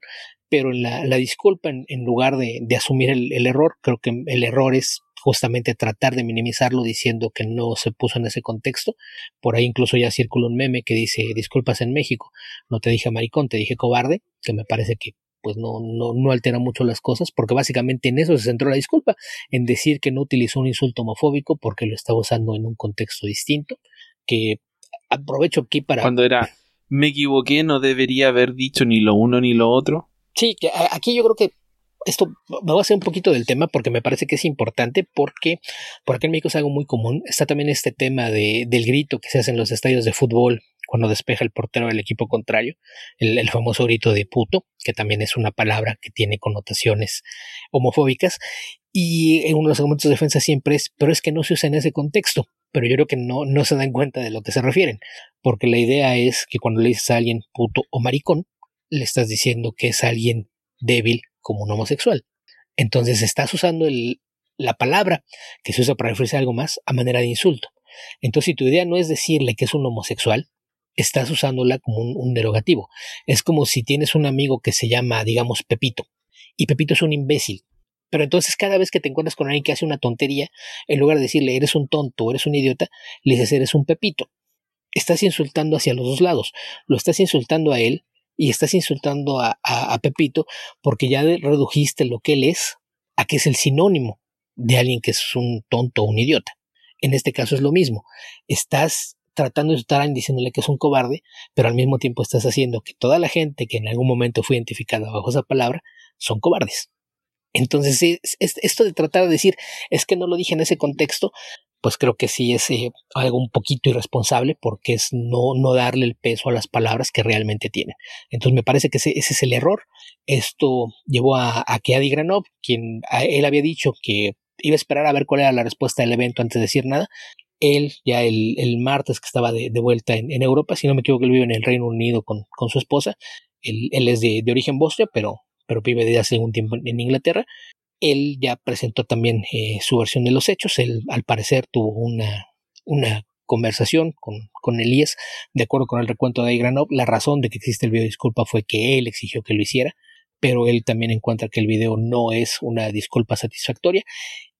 pero la, disculpa, en, lugar de, asumir el, error, creo que el error es justamente tratar de minimizarlo diciendo que no se puso en ese contexto. Por ahí incluso ya circula un meme que dice disculpas en México, no te dije maricón, te dije cobarde, que me parece que pues no, no, no altera mucho las cosas, porque básicamente en eso se centró la disculpa, en decir que no utilizó un insulto homofóbico porque lo estaba usando en un contexto distinto, que aprovecho aquí para... Cuando era, me equivoqué, no debería haber dicho ni lo uno ni lo otro. Sí, aquí yo creo que esto me voy a hacer un poquito del tema porque me parece que es importante porque por acá en México es algo muy común. Está también este tema de, del grito que se hace en los estadios de fútbol cuando despeja el portero del equipo contrario, el, famoso grito de puto, que también es una palabra que tiene connotaciones homofóbicas. Y en uno de los argumentos de defensa siempre es, pero es que no se usa en ese contexto pero yo creo que no, no se dan cuenta de lo que se refieren, porque la idea es que cuando le dices a alguien puto o maricón, le estás diciendo que es alguien débil como un homosexual. Entonces estás usando el, la palabra que se usa para referirse a algo más a manera de insulto. Entonces, si tu idea no es decirle que es un homosexual, estás usándola como un, un derogativo. Es como si tienes un amigo que se llama, digamos, Pepito, y Pepito es un imbécil, pero entonces cada vez que te encuentras con alguien que hace una tontería, en lugar de decirle eres un tonto eres un idiota, le dices eres un pepito. Estás insultando hacia los dos lados. Lo estás insultando a él y estás insultando a, Pepito porque ya redujiste lo que él es a que es el sinónimo de alguien que es un tonto o un idiota. En este caso es lo mismo. Estás tratando de estar diciéndole que es un cobarde, pero al mismo tiempo estás haciendo que toda la gente que en algún momento fue identificada bajo esa palabra son cobardes. Entonces, esto de tratar de decir, es que no lo dije en ese contexto, pues creo que sí es eh, algo un poquito irresponsable porque es no, no darle el peso a las palabras que realmente tienen. Entonces me parece que ese, es el error. Esto llevó a, que Adi Granov, quien él había dicho que iba a esperar a ver cuál era la respuesta del evento antes de decir nada. Él, ya el, el martes que estaba de, vuelta en, Europa, si no me equivoco, él vive en el Reino Unido con, con su esposa. Él, él es de, de, origen bosnia, pero, pero vive desde hace un tiempo en Inglaterra. Él ya presentó también eh, su versión de los hechos. Él, al parecer, tuvo una, una conversación con, con Elías, de acuerdo con el recuento de Aigranov. La razón de que existe el video disculpa fue que él exigió que lo hiciera, pero él también encuentra que el video no es una disculpa satisfactoria.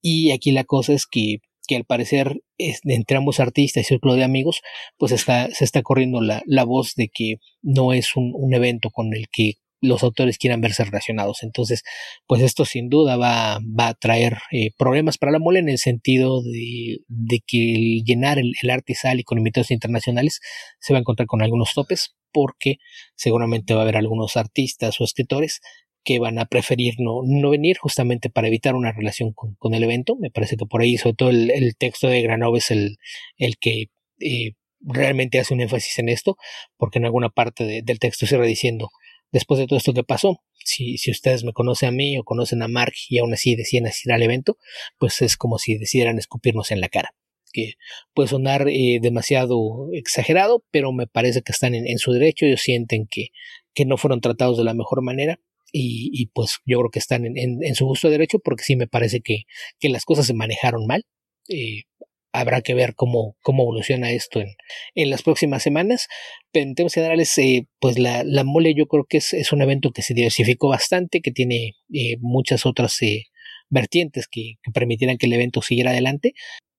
Y aquí la cosa es que, que al parecer entre ambos artistas y círculo de amigos, pues está, se está corriendo la, la voz de que no es un, un evento con el que los autores quieran verse relacionados. Entonces, pues esto sin duda va, va a traer eh, problemas para la mole en el sentido de, de que el llenar el, el arte y con invitados internacionales se va a encontrar con algunos topes porque seguramente va a haber algunos artistas o escritores que van a preferir no, no venir justamente para evitar una relación con, con, el evento. Me parece que por ahí, sobre todo el, el texto de Granov es el, el que eh, realmente hace un énfasis en esto, porque en alguna parte del texto se va diciendo después de todo esto que pasó. Si, si ustedes me conocen a mí o conocen a Mark y aún así deciden asistir al evento, pues es como si decidieran escupirnos en la cara. Que puede sonar eh, demasiado exagerado, pero me parece que están en, su derecho. Ellos sienten que, que no fueron tratados de la mejor manera y, y, pues yo creo que están en, en, su justo derecho porque sí me parece que, que las cosas se manejaron mal. Eh, habrá que ver cómo, cómo evoluciona esto en, en las próximas semanas. Pero en temas generales, eh, pues la, la, mole yo creo que es, es, un evento que se diversificó bastante, que tiene eh, muchas otras eh, vertientes que, que, permitieran que el evento siguiera adelante.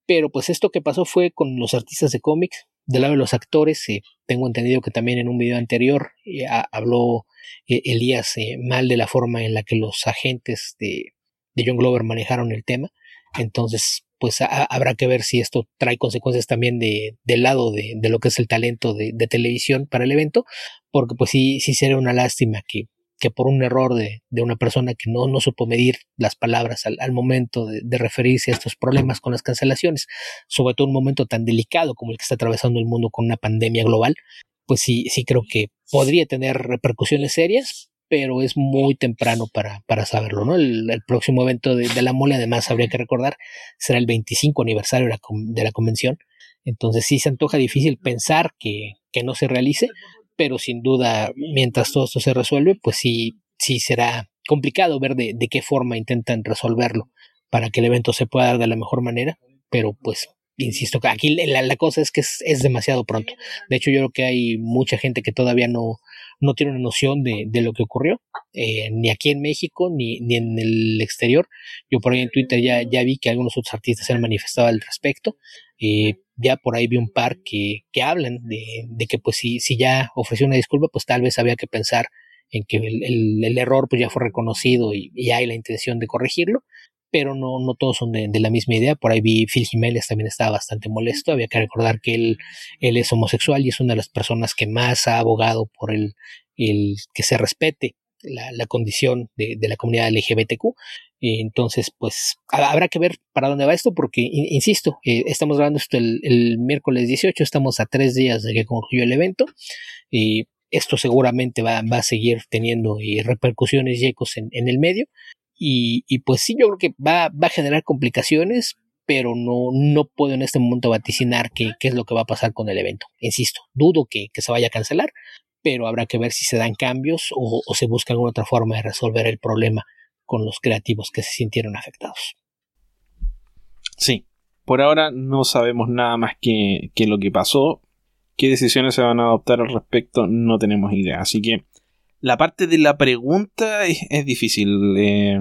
Pero pues esto que pasó fue con los artistas de cómics. Del lado de los actores, tengo entendido que también en un video anterior habló Elías mal de la forma en la que los agentes de, de John Glover manejaron el tema. Entonces, pues habrá que ver si esto trae consecuencias también de, del lado de, de, lo que es el talento de, televisión para el evento, porque pues sí, sí sería una lástima que, que por un error de, una persona que no, no supo medir las palabras al, al momento de, de, referirse a estos problemas con las cancelaciones, sobre todo un momento tan delicado como el que está atravesando el mundo con una pandemia global, pues sí, sí creo que podría tener repercusiones serias, pero es muy temprano para, para saberlo, ¿no? El, próximo evento de, la mole, además, habría que recordar, será el 25 aniversario de la, de la convención. Entonces sí se antoja difícil pensar que, que, no se realice, pero sin duda, mientras todo esto se resuelve, pues sí, sí será complicado ver de, de qué forma intentan resolverlo para que el evento se pueda dar de la mejor manera, pero pues insisto, aquí la, la cosa es que es, es, demasiado pronto. De hecho, yo creo que hay mucha gente que todavía no, no tiene una noción de, de lo que ocurrió, eh, ni aquí en México, ni, ni en el exterior. Yo por ahí en Twitter ya, ya vi que algunos otros artistas se han manifestado al respecto. Eh, ya por ahí vi un par que, que hablan de, de que pues si, ya ofreció una disculpa, pues tal vez había que pensar en que el, el, el error pues ya fue reconocido y, y hay la intención de corregirlo pero no, no todos son de, la misma idea. Por ahí vi Phil Jiménez también estaba bastante molesto. Había que recordar que él, él es homosexual y es una de las personas que más ha abogado por el, el que se respete la, la condición de, de, la comunidad LGBTQ. Entonces, pues habrá que ver para dónde va esto, porque, insisto, eh, estamos grabando esto el, el, miércoles 18, estamos a tres días de que concluyó el evento. Y esto seguramente va, va a seguir teniendo eh, repercusiones y ecos en, en el medio. Y, y pues sí, yo creo que va, va a generar complicaciones, pero no, no puedo en este momento vaticinar qué, qué es lo que va a pasar con el evento. Insisto, dudo que, que se vaya a cancelar, pero habrá que ver si se dan cambios o, o, se busca alguna otra forma de resolver el problema con los creativos que se sintieron afectados. Sí, por ahora no sabemos nada más que, que lo que pasó. ¿Qué decisiones se van a adoptar al respecto? No tenemos idea. Así que la parte de la pregunta es, difícil. Eh,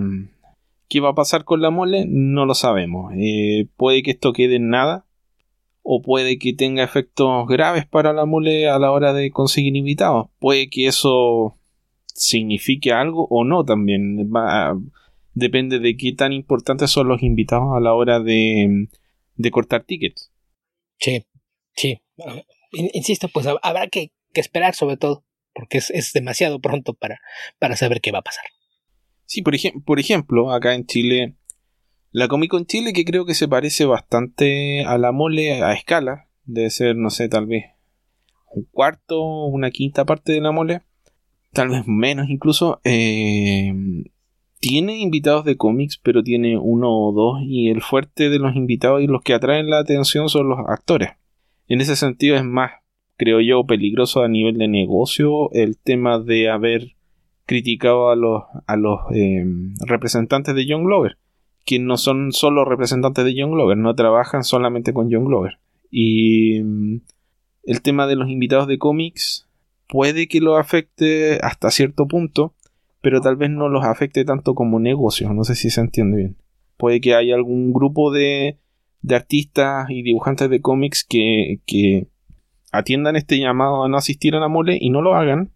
¿Qué va a pasar con la mole? No lo sabemos. Eh, puede que esto quede en nada. O puede que tenga efectos graves para la mole a la hora de conseguir invitados. Puede que eso signifique algo o no también. depende de qué tan importantes son los invitados a la hora de, de cortar tickets. Sí, sí. Insisto, pues habrá que, esperar sobre todo, porque es, demasiado pronto para, para saber qué va a pasar. Sí, por, ejemplo, acá en Chile, la Comic Con Chile, que creo que se parece bastante a la mole a escala, debe ser, no sé, tal vez un cuarto, una quinta parte de la mole, tal vez menos incluso, eh, tiene invitados de cómics, pero tiene uno o dos, y el fuerte de los invitados y los que atraen la atención son los actores. En ese sentido es más, creo yo, peligroso a nivel de negocio el tema de haber criticado a los, a los eh, representantes de John Glover, que no son solo representantes de John Glover, no trabajan solamente con John Glover. Y mm, el tema de los invitados de cómics puede que lo afecte hasta cierto punto, pero tal vez no los afecte tanto como negocio, no sé si se entiende bien. Puede que haya algún grupo de, de artistas y dibujantes de cómics que, que atiendan este llamado a no asistir a la mole y no lo hagan,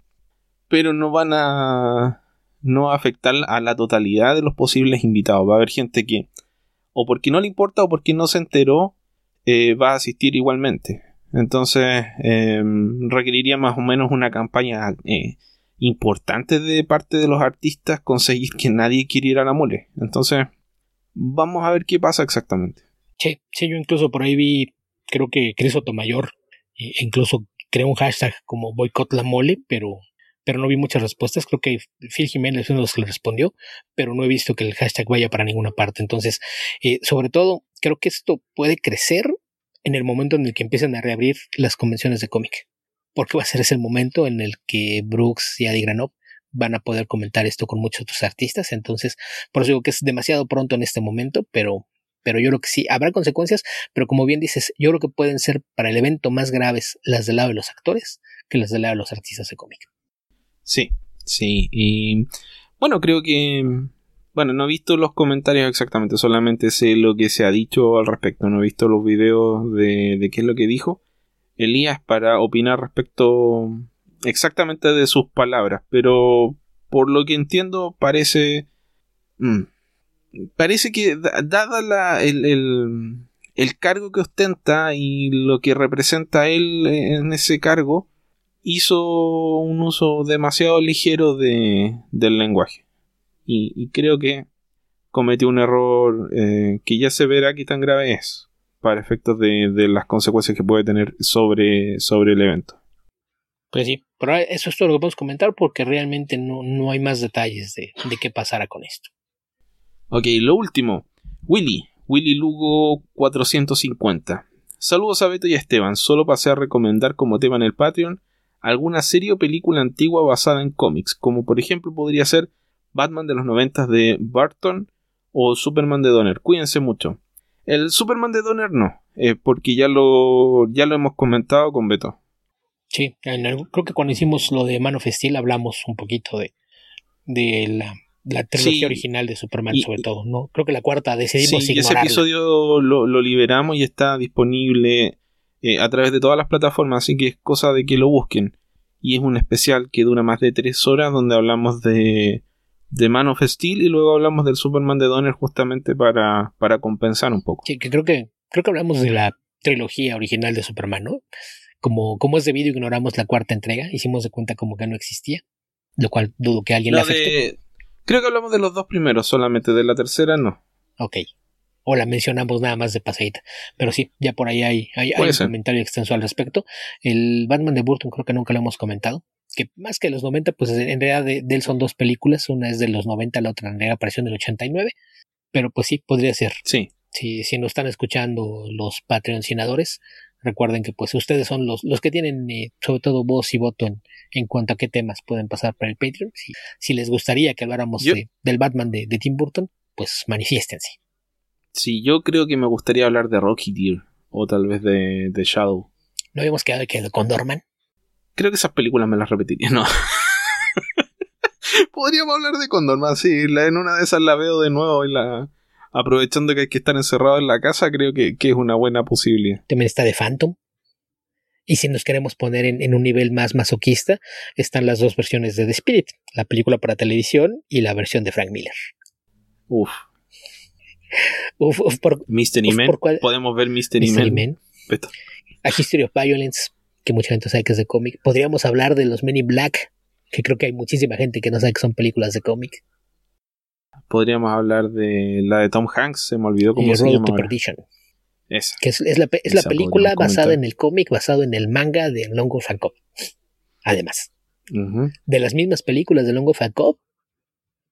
pero no van a no afectar a la totalidad de los posibles invitados. Va a haber gente que o porque no le importa o porque no se enteró eh, va a asistir igualmente. Entonces em, requeriría más o menos una campaña eh, importante de parte de los artistas conseguir que nadie quiera ir a la mole. Entonces vamos a ver qué pasa exactamente. Sí, sí, yo incluso por ahí vi, creo que Cris Otomayor e incluso creó un hashtag como boicot la mole, pero, pero no vi muchas respuestas. Creo que Phil Jiménez es uno de los que le respondió, pero no he visto que el hashtag vaya para ninguna parte. Entonces, eh, sobre todo, creo que esto puede crecer en el momento en el que empiezan a reabrir las convenciones de cómic. Porque va a ser ese momento en el que Brooks y Adi Granov van a poder comentar esto con muchos otros artistas. Entonces, por eso digo que es demasiado pronto en este momento, pero, pero yo creo que sí, habrá consecuencias, pero como bien dices, yo creo que pueden ser para el evento más graves las del lado de los actores que las del lado de los artistas de cómic. Sí, sí, y bueno, creo que bueno, no he visto los comentarios exactamente, solamente sé lo que se ha dicho al respecto. No he visto los videos de, qué es lo que dijo Elías para opinar respecto exactamente de sus palabras, pero por lo que entiendo parece... Mm, parece que dada la, el, el, cargo que ostenta y lo que representa él en ese cargo, hizo un uso demasiado ligero de, del lenguaje y, creo que cometió un error eh, que ya se verá qué tan grave es para efectos de, las consecuencias que puede tener sobre, sobre el evento. Pues sí, pero eso es todo lo que podemos comentar porque realmente no, hay más detalles de, de qué pasará con esto. Ok, lo último. Willy, Willy Lugo 450. Saludos a Beto y a Esteban. Solo pasé a recomendar como tema en el Patreon alguna serie o película antigua basada en cómics, como por ejemplo podría ser Batman de los 90 de Barton o Superman de Donner. Cuídense mucho. El Superman de Donner no, eh, porque ya lo, ya lo hemos comentado con Beto. Sí, creo que cuando hicimos lo de Man of Steel hablamos un poquito de, de la, la trilogía original de Superman, sobre todo. ¿no? Creo que la cuarta decidimos sí, ese episodio lo, liberamos y está disponible eh, a través de todas las plataformas, así que es cosa de que lo busquen. Y es un especial que dura más de tres horas donde hablamos de de Man of Steel y luego hablamos del Superman de Donner justamente para, para compensar un poco. Sí, que creo que creo que hablamos de la trilogía original de Superman, ¿no? Como, como es debido, ignoramos la cuarta entrega, hicimos de cuenta como que no existía, lo cual dudo que alguien le afecte. Creo que hablamos de los dos primeros, solamente de la tercera no. Ok. O la mencionamos nada más de pasadita. Pero sí, ya por ahí hay, hay, hay un comentario extenso al respecto. El Batman de Burton creo que nunca lo hemos comentado que más que los 90, pues en realidad de, él son dos películas, una es de los 90, la otra en realidad apareció en el 89, pero pues sí, podría ser. Sí. Si, si nos están escuchando los patrocinadores, recuerden que pues ustedes son los, los que tienen eh, sobre todo voz y voto en, en, cuanto a qué temas pueden pasar para el Patreon. Si, si les gustaría que habláramos del Batman de, de, Tim Burton, pues manifiéstense. Sí, yo creo que me gustaría hablar de Rocky Deer o tal vez de, de Shadow. ¿No habíamos quedado que con Dorman? Creo que esas películas me las repetiría, no. Podríamos hablar de Condorman, sí. En una de esas la veo de nuevo y la. Aprovechando que hay que estar encerrado en la casa, creo que, es una buena posibilidad. También está de Phantom. Y si nos queremos poner en, un nivel más masoquista, están las dos versiones de The Spirit, la película para televisión y la versión de Frank Miller. Uf. Uf, uf, por, Mystery uf, Men. por cuál- Podemos ver Mystery, Mystery Beto. A History of Violence, que mucha gente sabe que es de cómic. Podríamos hablar de los Men in Black, que creo que hay muchísima gente que no sabe que son películas de cómic. Podríamos hablar de la de Tom Hanks, se me olvidó cómo se llama. to ahora. Perdition, Esa. que es, es la, es la película basada en el cómic, basado en el manga de Longo Jacob. Además, de las mismas películas de Longo Jacob,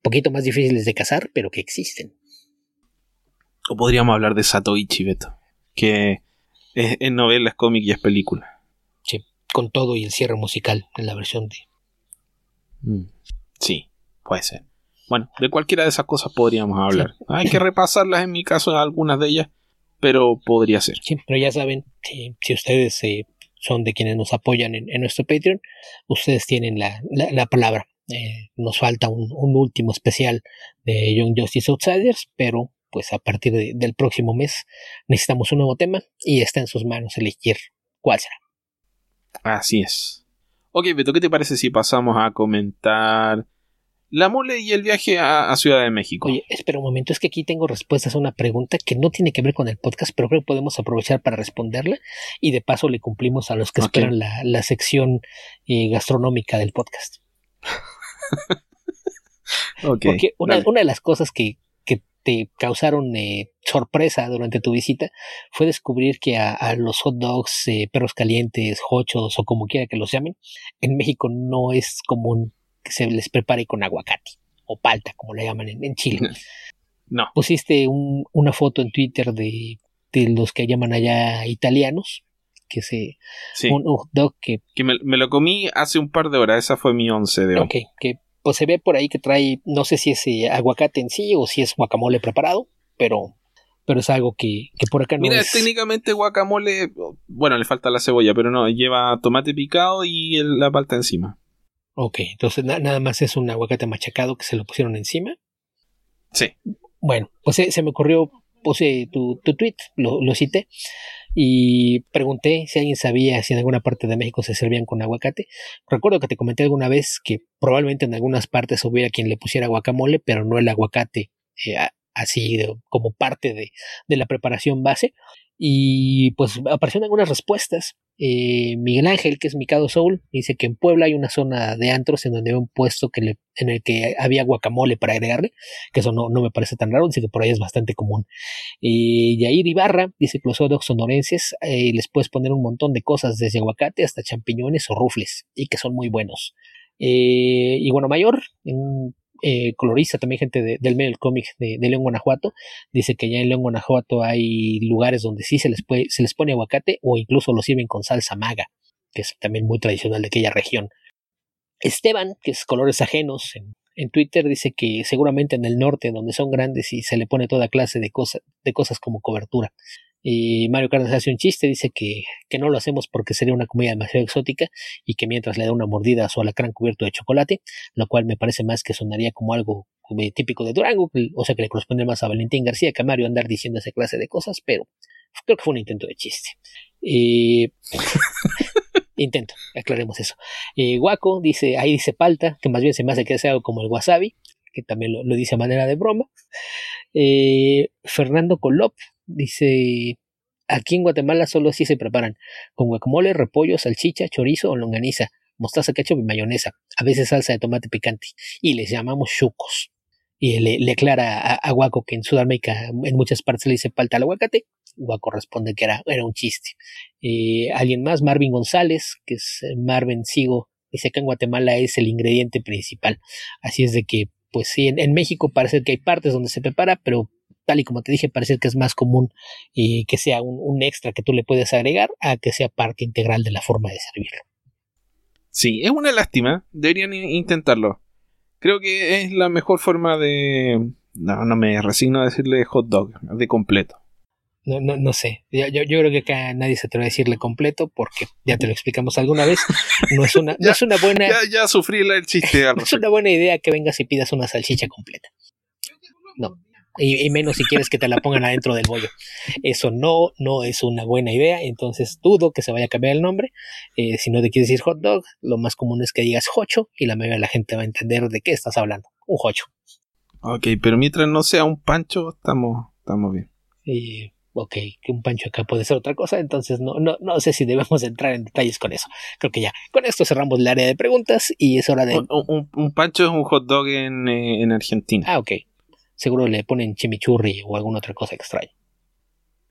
poquito más difíciles de cazar, pero que existen. O podríamos hablar de Satoichi, Beto. Que es, es novela, es cómic y es película. Con todo y el cierre musical en la versión de Mm. Sí, puede ser. Bueno, de cualquiera de esas cosas podríamos hablar. Hay que repasarlas en mi caso, algunas de ellas, pero podría ser. Sí, pero ya saben, si, si ustedes eh, son de quienes nos apoyan en, en nuestro Patreon, ustedes tienen la, la- la palabra. Eh, nos falta un, un último especial de Young Justice Outsiders, pero pues a partir de- del próximo mes necesitamos un nuevo tema y está en sus manos elegir cuál será. Así es. Ok, Beto, ¿qué te parece si pasamos a comentar la mole y el viaje a, a Ciudad de México? Oye, espera un momento, es que aquí tengo respuestas a una pregunta que no tiene que ver con el podcast, pero creo que podemos aprovechar para responderla y de paso le cumplimos a los que esperan la, la sección eh, gastronómica del podcast. Ok, Porque una, una de las cosas que, que te causaron eh, sorpresa durante tu visita fue descubrir que a, a los hot dogs, eh, perros calientes, hochos o como quiera que los llamen, en México no es común que se les prepare con aguacate o palta, como le llaman en, en Chile. No. Pusiste un- una foto en Twitter de, de los que llaman allá italianos, que se Sí, un hot dog que que me, me lo comí hace un par de horas. Esa fue mi once de hoy. Ok, que pues se ve por ahí que trae, no sé si es eh, aguacate en sí o si es guacamole preparado, pero, pero es algo que, que por acá no Mira, es. técnicamente guacamole, bueno, le falta la cebolla, pero no, lleva tomate picado y el- la palta encima. Ok, entonces na- nada más es un aguacate machacado que se lo pusieron encima. Sí. Bueno, pues se, se me ocurrió, puse tu, tu tweet, lo, lo cité y pregunté si alguien sabía si en alguna parte de México se servían con aguacate. Recuerdo que te comenté alguna vez que probablemente en algunas partes hubiera quien le pusiera guacamole, pero no el aguacate eh, así de- como parte de, de la preparación base. Y pues aparecieron algunas respuestas. Eh, Miguel Ángel, que es Mikado Soul, dice que en Puebla hay una zona de antros en donde había un puesto que le, en el que había guacamole para agregarle, que eso no, no me parece tan raro, dice que por ahí es bastante común. Eh, Yair Ibarra dice que los hot sonorenses eh, les puedes poner un montón de cosas, desde aguacate hasta champiñones o rufles, y que son muy buenos. Eh, y bueno, Mayor, un eh, colorista, también gente de- del medio del cómic de, León, Guanajuato, dice que ya en León, Guanajuato hay lugares donde sí se les, pone aguacate o incluso lo sirven con salsa maga, que es también muy tradicional de aquella región. Esteban, que es Colores Ajenos, en, en Twitter dice que seguramente en el norte, donde son grandes y se le pone toda clase de, cosas de cosas como cobertura. Y Mario Cárdenas hace un chiste, dice que, que no lo hacemos porque sería una comida demasiado exótica y que mientras le da una mordida a su alacrán cubierto de chocolate, lo cual me parece más que sonaría como algo eh, típico de Durango, o sea que le corresponde más a Valentín García que a Mario andar diciendo esa clase de cosas, pero creo que fue un intento de chiste. Eh, intento, aclaremos eso. Eh, Guaco dice, ahí dice palta, que más bien se me hace que sea algo como el wasabi, que también lo, lo dice a manera de broma. Eh, Fernando Colop dice, aquí en Guatemala solo así se preparan, con guacamole, repollo, salchicha, chorizo o longaniza, mostaza, ketchup y mayonesa, a veces salsa de tomate picante, y les llamamos chucos. Y le, le aclara a, Guaco que en Sudamérica en muchas partes le dice palta al aguacate. Guaco responde que era, era un chiste. Eh, alguien más, Marvin González, que es eh, Marvin Sigo, dice que en Guatemala es el ingrediente principal. Así es de que, pues sí, en México parece que hay partes donde se prepara, pero tal y como te dije, parece que es más común eh, que sea un, un extra que tú le puedes agregar a que sea parte integral de la forma de servirlo. Sí, es una lástima. Deberían intentarlo. Creo que es la mejor forma de... No, no me resigno a decirle hot dog, de completo. No, no, no sé. Yo, yo, yo creo que acá nadie se atreve a decirle completo porque ya te lo explicamos alguna vez. No es una, no es una buena, Ya, ya sufrí la- el chiste. no es una buena idea que vengas y pidas una salchicha completa. No. Y, y menos si quieres que te la pongan adentro del bollo. Eso no, no es una buena idea. Entonces dudo que se vaya a cambiar el nombre. Eh, si no te quieres decir hot dog, lo más común es que digas hocho y la mayoría de la gente va a entender de qué estás hablando. Un hocho. Ok, pero mientras no sea un pancho, estamos... estamos bien. Y, ok, que un pancho acá puede ser otra cosa, entonces no, no, no sé si debemos entrar en detalles con eso. Creo que ya, con esto cerramos el área de preguntas y es hora de... Un, un- un pancho es un hot dog en, eh, en Argentina. Ah, ok. Seguro le ponen chimichurri o alguna otra cosa extraña.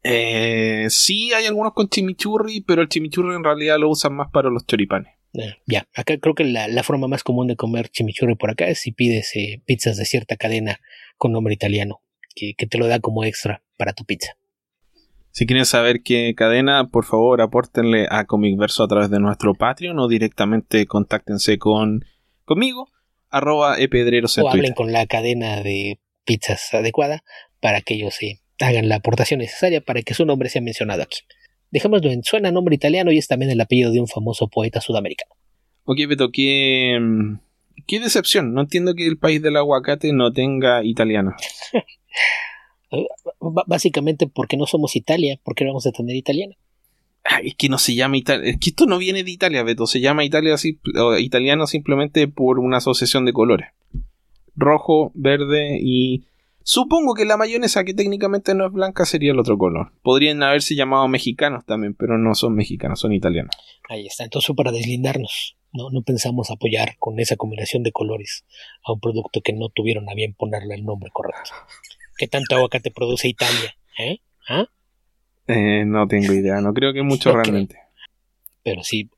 Eh, sí, hay algunos con chimichurri, pero el chimichurri en realidad lo usan más para los choripanes. Eh, ya, acá creo que la, la forma más común de comer chimichurri por acá es si pides eh, pizzas de cierta cadena con nombre italiano, que, que te lo da como extra para tu pizza. Si quieren saber qué cadena, por favor apórtenle a Comic Verso a través de nuestro Patreon o directamente contáctense con conmigo, arroba epedreros en o hablen Twitter. con la cadena de pizzas adecuada para que ellos eh, hagan la aportación necesaria para que su nombre sea mencionado aquí. Dejémoslo en suena nombre italiano y es también el apellido de un famoso poeta sudamericano. Ok, Beto, qué, mm, qué decepción. No entiendo que el país del aguacate no tenga italiano. Básicamente porque no somos Italia, porque no vamos a tener italiano. Ah, es que no se llama Italia. Es que esto no viene de Italia, Beto. Se llama Italia italiano simplemente por una asociación de colores. Rojo, verde y... Supongo que la mayonesa, que técnicamente no es blanca, sería el otro color. Podrían haberse llamado mexicanos también, pero no son mexicanos, son italianos. Ahí está, entonces para deslindarnos. No, no pensamos apoyar con esa combinación de colores a un producto que no tuvieron a bien ponerle el nombre correcto. ¿Qué tanto aguacate produce Italia? ¿Eh? ¿Ah? Eh, no tengo idea, no creo que mucho realmente. Pero sí,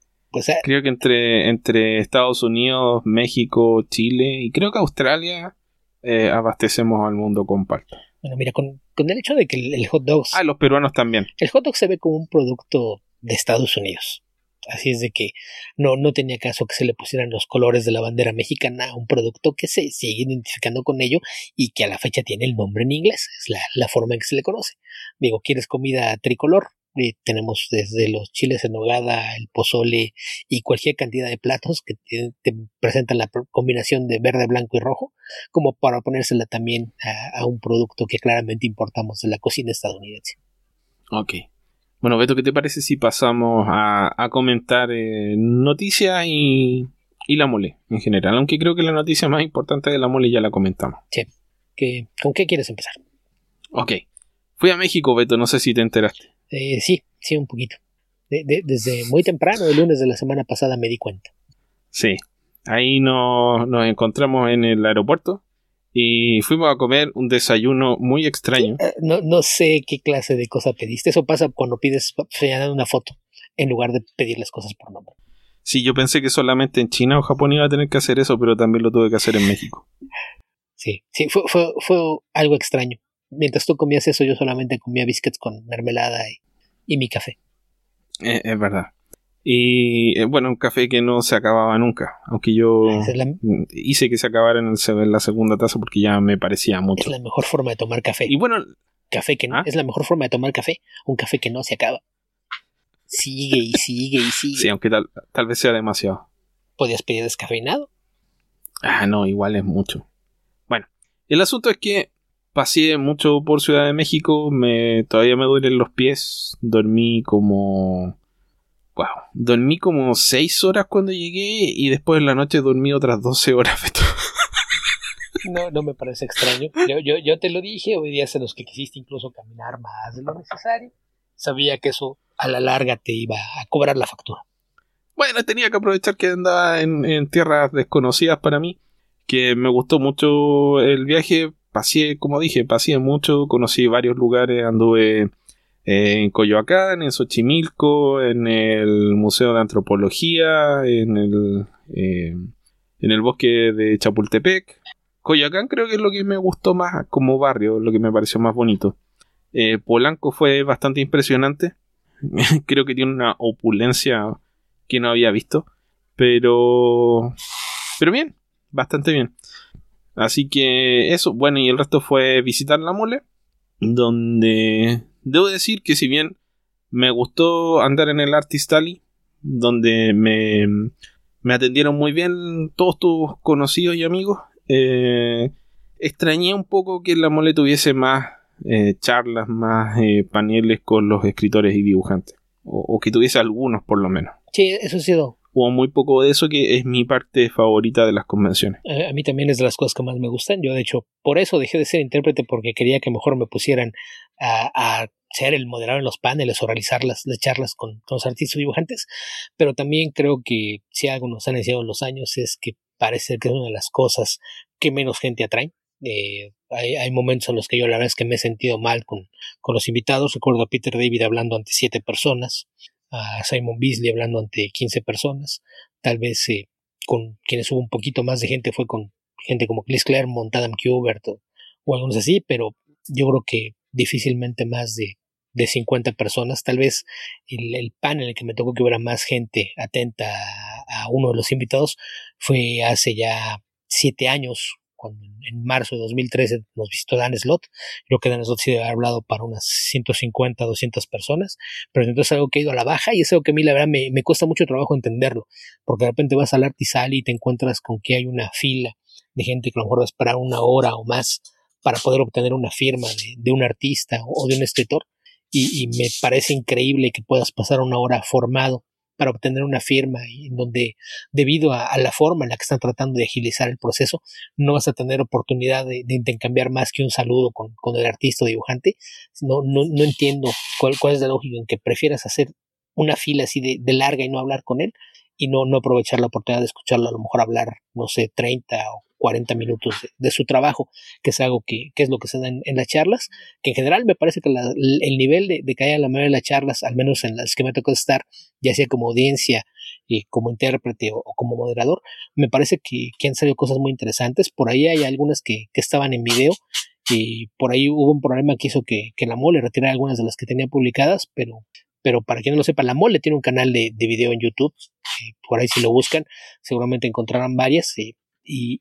Creo que entre, entre Estados Unidos, México, Chile y creo que Australia eh, abastecemos al mundo con palta. bueno, mira, con, con el hecho de que el, el hot dog Ah, los peruanos también. el hot dog se ve como un producto de Estados Unidos. Así es de que no, no tenía caso que se le pusieran los colores de la bandera mexicana a un producto que se sigue identificando con ello y que a la fecha tiene el nombre en inglés. Es la, la forma en que se le conoce. Digo, ¿quieres comida tricolor? Eh, tenemos desde los chiles en nogada, el pozole y cualquier cantidad de platos que te, te presentan la combinación de verde, blanco y rojo, como para ponérsela también a, a un producto que claramente importamos de la cocina estadounidense. Ok. Bueno, Beto, ¿qué te parece si pasamos a, a comentar eh, noticias y, y la mole en general? Aunque creo que la noticia más importante de la mole ya la comentamos. ¿Qué- ¿Con qué quieres empezar? Ok. Fui a México, Beto, no sé si te enteraste. Eh, sí, sí, un poquito. De- de- desde muy temprano, el lunes de la semana pasada, me di cuenta. Sí. Ahí nos, nos encontramos en el aeropuerto y fuimos a comer un desayuno muy extraño. Eh, no, no sé qué clase de cosa pediste. Eso pasa cuando pides señalando una foto en lugar de pedir las cosas por nombre. Sí, yo pensé que solamente en China o Japón iba a tener que hacer eso, pero también lo tuve que hacer en México. Sí, sí, fue, fue, fue algo extraño. Mientras tú comías eso, yo solamente comía biscuits con mermelada y, y mi café. Eh, es verdad. Y eh, bueno, un café que no se acababa nunca. Aunque yo Esa es la, mm, hice que se acabara en, el en la segunda taza porque ya me parecía es mucho. la mejor forma de tomar café. Y bueno, Café que no, ¿Ah? es la mejor forma de tomar café. Un café que no se acaba. Sigue y sigue y sigue. sí, aunque tal, tal vez sea demasiado. Podías pedir descafeinado. Ah, no, igual es mucho. Bueno, el asunto es que pasé mucho por Ciudad de México, me todavía me duelen los pies, dormí como wow, dormí como 6 horas cuando llegué y después en la noche dormí otras 12 horas. No, no me parece extraño. Yo, yo, yo te lo dije, hoy días en los que quisiste incluso caminar más de lo necesario. Sabía que eso a la larga te iba a cobrar la factura. Bueno, tenía que aprovechar que andaba en, en tierras desconocidas para mí, que me gustó mucho el viaje, pasé, como dije, pasé mucho, conocí varios lugares, anduve eh, en Coyoacán, en Xochimilco, en el Museo de Antropología, en el, eh, en el bosque de Chapultepec. Coyoacán creo que es lo que me gustó más como barrio, lo que me pareció más bonito. Eh, Polanco fue bastante impresionante. creo que tiene una opulencia que no había visto. Pero. Pero bien, bastante bien. Así que eso, bueno, y el resto fue visitar la mole. Donde. Debo decir que si bien me gustó andar en el Artist Alley, donde me, me atendieron muy bien todos tus conocidos y amigos, eh, extrañé un poco que la mole tuviese más eh, charlas, más eh, paneles con los escritores y dibujantes. O, que tuviese algunos por lo menos. Sí, eso ha sido hubo muy poco de eso que es mi parte favorita de las convenciones. Eh, a mí también es de las cosas que más me gustan. Yo, de hecho, por eso dejé de ser intérprete porque quería que mejor me pusieran a, ser el moderador en los paneles o realizar las, charlas con, con, los artistas dibujantes. Pero también creo que si algo nos han enseñado en los años es que parece que es una de las cosas que menos gente atrae. Eh, hay, hay, momentos en los que yo la verdad es que me he sentido mal con, con los invitados. Recuerdo a Peter David hablando ante siete personas a Simon Beasley hablando ante 15 personas. Tal vez eh, con quienes hubo un poquito más de gente fue con gente como Chris Claremont, Adam Kubert o, algunos así, pero yo creo que difícilmente más de, de 50 personas. Tal vez el, el panel en el que me tocó que hubiera más gente atenta a, a uno de los invitados fue hace ya siete años cuando en marzo de 2013 nos visitó Dan Slot, creo que Dan Slot sí ha hablado para unas 150, 200 personas, pero entonces es algo que ha ido a la baja y es algo que a mí la verdad me, me cuesta mucho trabajo entenderlo, porque de repente vas al Artisal y te encuentras con que hay una fila de gente que a lo mejor va a esperar una hora o más para poder obtener una firma de, de un artista o de un escritor, y, y, me parece increíble que puedas pasar una hora formado para obtener una firma y en donde debido a, la forma en la que están tratando de agilizar el proceso no vas a tener oportunidad de, intercambiar más que un saludo con, el artista o dibujante. No, no, no entiendo cuál, cuál es la lógica en que prefieras hacer una fila así de, de larga y no hablar con él y no, no aprovechar la oportunidad de escucharlo, a lo mejor hablar, no sé, 30 o 40 minutos de, su trabajo, que es algo que, que es lo que se da en, las charlas, que en general me parece que el nivel de, de que haya la mayoría de las charlas, al menos en las que me tocó estar, ya sea como audiencia, y como intérprete o, como moderador, me parece que, que, han salido cosas muy interesantes. Por ahí hay algunas que, que estaban en video y por ahí hubo un problema que hizo que, que la mole retirara algunas de las que tenía publicadas, pero, pero para quien no lo sepa, la mole tiene un canal de, de video en YouTube, por ahí si lo buscan seguramente encontrarán varias y, y,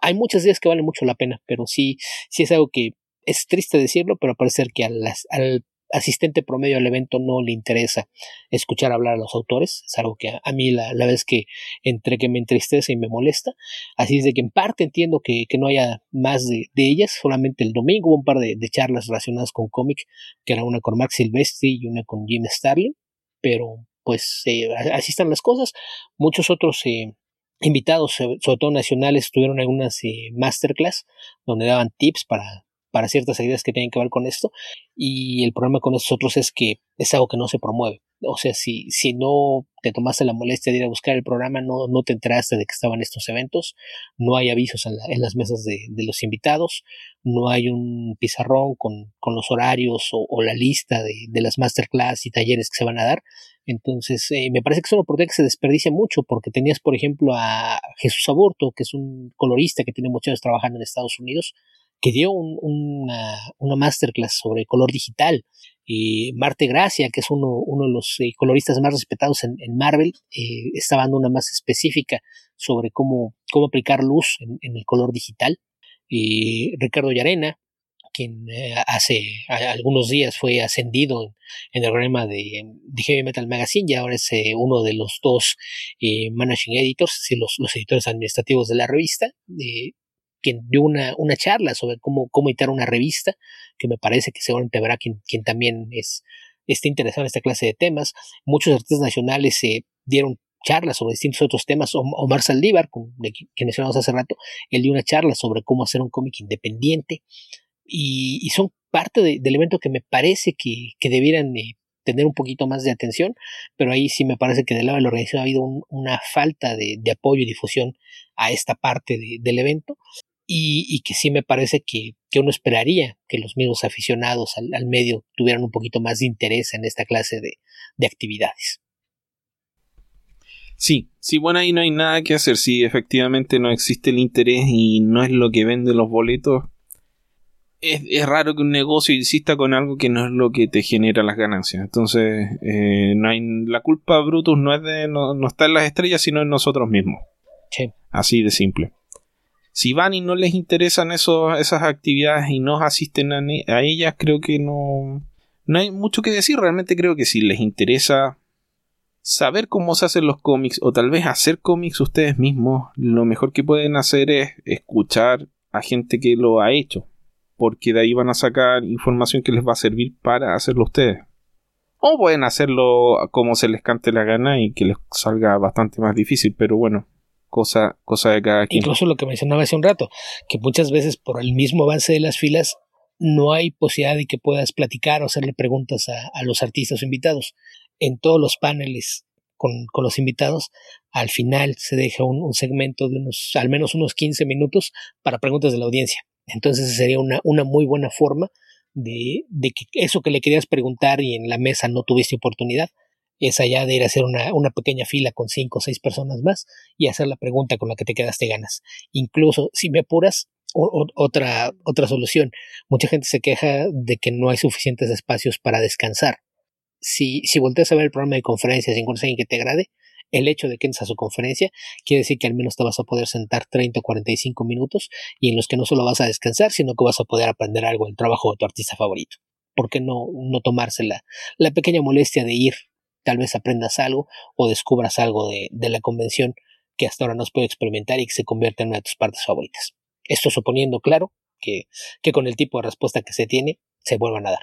hay muchas días que valen mucho la pena, pero sí, sí es algo que es triste decirlo, pero parece que al, al asistente promedio al evento no le interesa escuchar hablar a los autores, es algo que a, mí la, la, vez que entre que me entristece y me molesta, así es de que en parte entiendo que, que no haya más de, de, ellas, solamente el domingo hubo un par de, charlas relacionadas con cómic, que era una con Max Silvestri y una con Jim Starlin, pero pues eh, así están las cosas, muchos otros eh, invitados, sobre todo nacionales, tuvieron algunas eh, masterclass donde daban tips para para ciertas ideas que tienen que ver con esto. Y el problema con estos otros es que es algo que no se promueve. O sea, si, si no te tomaste la molestia de ir a buscar el programa, no, no te enteraste de que estaban estos eventos, no hay avisos en, las mesas de, los invitados, no hay un pizarrón con, con los horarios o, la lista de, de, las masterclass y talleres que se van a dar. Entonces, eh, me parece que es una oportunidad que se desperdicia mucho porque tenías, por ejemplo, a Jesús Aburto, que es un colorista que tiene muchos años trabajando en Estados Unidos, que dio un, una, una, masterclass sobre color digital. Y Marte Gracia, que es uno, de los eh, coloristas más respetados en, Marvel, eh, estaba dando una más específica sobre cómo, cómo aplicar luz en, el color digital. Y Ricardo Yarena, quien eh, hace algunos días fue ascendido en, el programa de, Heavy Metal Magazine y ahora es eh, uno de los dos eh, managing editors, los, los editores administrativos de la revista quien dio una, una charla sobre cómo, cómo editar una revista, que me parece que seguramente habrá quien, quien también es, está interesado en esta clase de temas. Muchos artistas nacionales se dieron charlas sobre distintos otros temas. Omar Saldívar, quien mencionamos hace rato, él dio una charla sobre cómo hacer un cómic independiente. Y, son parte de, del evento que me parece que, que debieran eh, tener un poquito más de atención, pero ahí sí me parece que del lado de la organización ha habido un, una falta de, apoyo y difusión a esta parte de, del evento y, que sí me parece que, uno esperaría que los mismos aficionados al, medio tuvieran un poquito más de interés en esta clase de, actividades. Sí, sí, bueno, ahí no hay nada que hacer. Si efectivamente no existe el interés y no es lo que venden los boletos, es, raro que un negocio insista con algo que no es lo que te genera las ganancias. Entonces, eh, no hay, la culpa Brutus no es de no, no, está en las estrellas, sino en nosotros mismos. Sí. Así de simple si van y no les interesan esas actividades y no asisten a, a, ellas, creo que no, no hay mucho que decir. Realmente creo que si les interesa saber cómo se hacen los cómics o tal vez hacer cómics ustedes mismos, lo mejor que pueden hacer es escuchar a gente que lo ha hecho. Porque de ahí van a sacar información que les va a servir para hacerlo ustedes. O pueden hacerlo como se les cante la gana y que les salga bastante más difícil, pero bueno, cosa, cosa de cada. Incluso lo que mencionaba hace un rato, que muchas veces por el mismo avance de las filas no hay posibilidad de que puedas platicar o hacerle preguntas a, los artistas o invitados. En todos los paneles con, los invitados, al final se deja un, segmento de unos, al menos unos 15 minutos para preguntas de la audiencia. Entonces sería una, una muy buena forma de, de, que eso que le querías preguntar y en la mesa no tuviste oportunidad, es allá de ir a hacer una, una pequeña fila con cinco o seis personas más y hacer la pregunta con la que te quedaste ganas. Incluso si me apuras, otra, otra solución. Mucha gente se queja de que no hay suficientes espacios para descansar. Si, si volteas a ver el programa de conferencias y encuentras a alguien que te agrade, el hecho de que entres a su conferencia quiere decir que al menos te vas a poder sentar 30 o 45 minutos y en los que no solo vas a descansar, sino que vas a poder aprender algo del trabajo de tu artista favorito. ¿Por qué no, no tomársela la pequeña molestia de ir? Tal vez aprendas algo o descubras algo de, de la convención que hasta ahora no has podido experimentar y que se convierta en una de tus partes favoritas. Esto suponiendo, claro, que, que con el tipo de respuesta que se tiene se vuelvan a dar.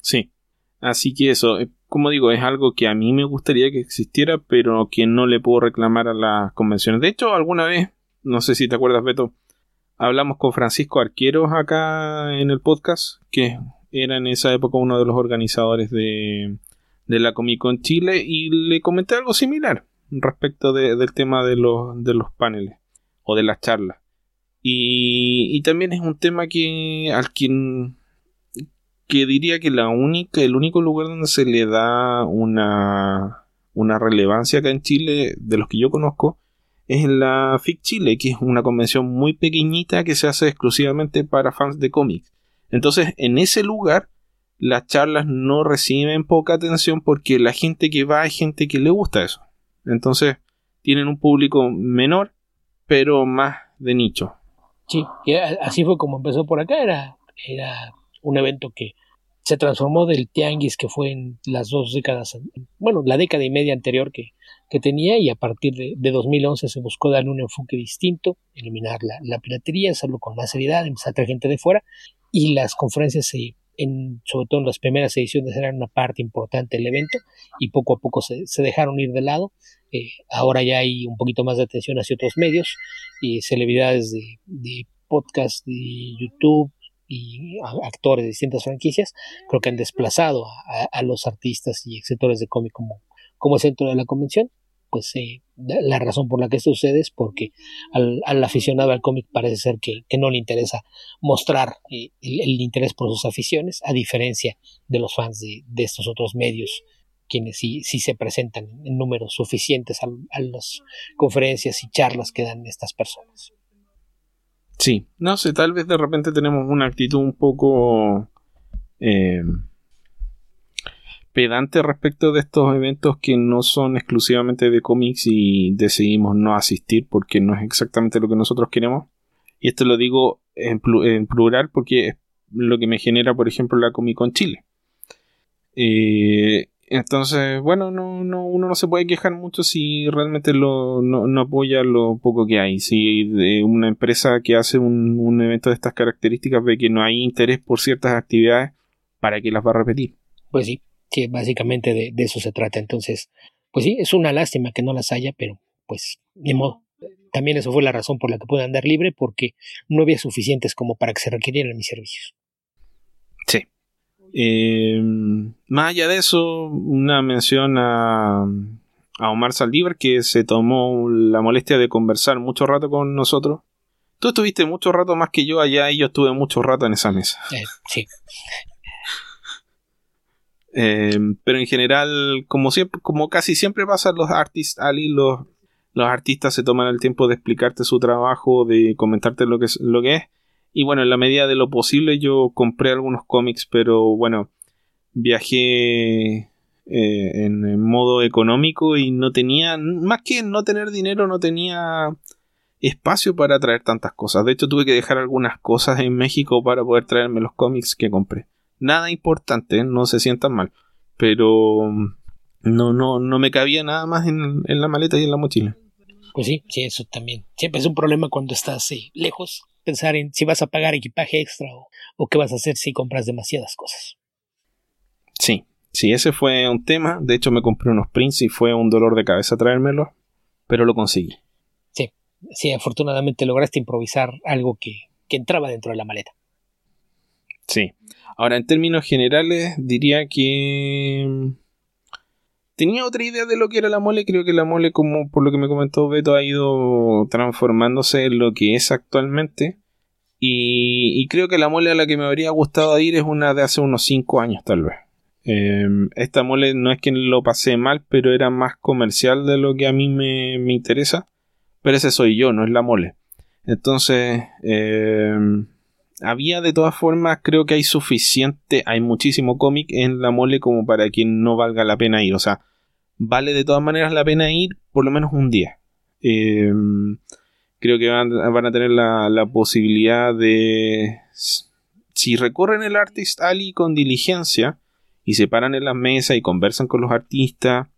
Sí, así que eso, eh, como digo, es algo que a mí me gustaría que existiera, pero que no le puedo reclamar a las convenciones. De hecho, alguna vez, no sé si te acuerdas, Beto, hablamos con Francisco Arqueros acá en el podcast, que era en esa época uno de los organizadores de, de la Comic Con Chile, y le comenté algo similar respecto del tema de los, de los paneles o de las charlas. Y, también es un tema que al quien que diría que la única, el único lugar donde se le da una, una relevancia acá en Chile, de los que yo conozco, es en la FIC Chile, que es una convención muy pequeñita que se hace exclusivamente para fans de cómics. Entonces, en ese lugar, las charlas no reciben poca atención porque la gente que va es gente que le gusta eso. Entonces, tienen un público menor, pero más de nicho. Sí, así fue como empezó por acá, era, era un evento que se transformó del tianguis que fue en las dos décadas, bueno, la década y media anterior que, que tenía y a partir de, de, 2011 se buscó darle un enfoque distinto, eliminar la, la, piratería, hacerlo con más seriedad, empezar a traer gente de fuera y las conferencias se, en, sobre todo en las primeras ediciones eran una parte importante del evento y poco a poco se, se dejaron ir de lado. Eh, ahora ya hay un poquito más de atención hacia otros medios y celebridades de, podcast, de YouTube, y actores de distintas franquicias, creo que han desplazado a, los artistas y sectores de cómic como, como centro de la convención. Pues eh, la razón por la que esto sucede es porque al, aficionado al cómic parece ser que, no le interesa mostrar eh, el, interés por sus aficiones, a diferencia de los fans de, estos otros medios, quienes sí, sí se presentan en números suficientes a, a las conferencias y charlas que dan estas personas. Sí, no sé, tal vez de repente tenemos una actitud un poco eh, pedante respecto de estos eventos que no son exclusivamente de cómics y decidimos no asistir porque no es exactamente lo que nosotros queremos. Y esto lo digo en, plural porque es lo que me genera, por ejemplo, la Comic Con Chile. Eh, entonces, bueno, no, no, uno no se puede quejar mucho si realmente lo, no, apoya lo poco que hay. Si de una empresa que hace un, evento de estas características ve que no hay interés por ciertas actividades, ¿para qué las va a repetir? Pues sí, que básicamente de, eso se trata. Entonces, pues sí, es una lástima que no las haya, pero pues ni modo. También eso fue la razón por la que pude andar libre, porque no había suficientes como para que se requirieran mis servicios. Sí. Eh, más allá de eso, una mención a, a Omar Saldívar que se tomó la molestia de conversar mucho rato con nosotros. Tú estuviste mucho rato más que yo allá y yo estuve mucho rato en esa mesa. Eh, sí. Eh, pero en general, como siempre, como casi siempre pasa los artistas, Ali, los, los artistas se toman el tiempo de explicarte su trabajo, de comentarte lo que es, lo que es. Y bueno, en la medida de lo posible yo compré algunos cómics, pero bueno, viajé eh, en, modo económico y no tenía, más que no tener dinero, no tenía espacio para traer tantas cosas. De hecho, tuve que dejar algunas cosas en México para poder traerme los cómics que compré. Nada importante, no se sientan mal, pero no, no, no me cabía nada más en, la maleta y en la mochila. Pues sí, sí, eso también. Siempre es un problema cuando estás eh, lejos pensar en si vas a pagar equipaje extra o, qué vas a hacer si compras demasiadas cosas. Sí, Sí, ese fue un tema. De hecho, me compré unos prints y fue un dolor de cabeza traérmelos, pero lo conseguí. Sí, sí, afortunadamente lograste improvisar algo que, que entraba dentro de la maleta. Sí. Ahora, en términos generales, diría que mm, tenía otra idea de lo que era la mole. Creo que la mole, como por lo que me comentó Beto, ha ido transformándose en lo que es actualmente. Y, creo que la mole a la que me habría gustado ir es una de hace unos 5 años, tal vez. Em, esta mole no es que lo pasé mal, pero era más comercial de lo que a mí me, interesa. Pero ese soy yo, no es la mole. Entonces, em, había de todas formas, creo que hay suficiente, hay muchísimo cómic en la mole como para que no valga la pena ir. O sea, vale de todas maneras la pena ir por lo menos un día. Em, creo que van, a tener la, posibilidad de... Si recorren el Artist Alley con diligencia y se paran en las mesas y conversan con los artistas,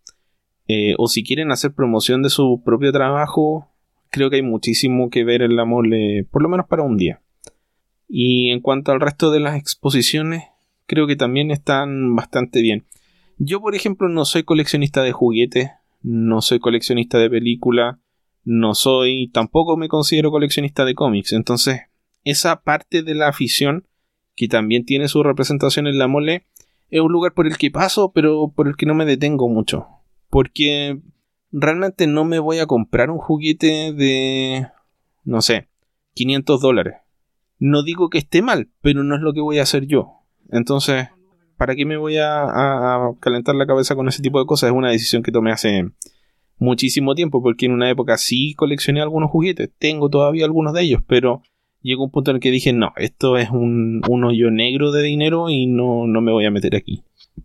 eh, o si quieren hacer promoción de su propio trabajo, creo que hay muchísimo que ver en la mole, por lo menos para un día. Y en cuanto al resto de las exposiciones, creo que también están bastante bien. Yo, por ejemplo, no soy coleccionista de juguetes, no soy coleccionista de películas, no soy, tampoco me considero coleccionista de cómics. Entonces, esa parte de la afición, que también tiene su representación en la mole, es un lugar por el que paso, pero por el que no me detengo mucho. Porque realmente no me voy a comprar un juguete de, no sé, 500 dólares. No digo que esté mal, pero no es lo que voy a hacer yo. Entonces, ¿para qué me voy a, calentar la cabeza con ese tipo de cosas? Es una decisión que tomé hace muchísimo tiempo, porque en una época sí coleccioné algunos juguetes, tengo todavía algunos de ellos, pero llegó un punto en el que dije, no, esto es un, hoyo negro de dinero y no, no me voy a meter aquí.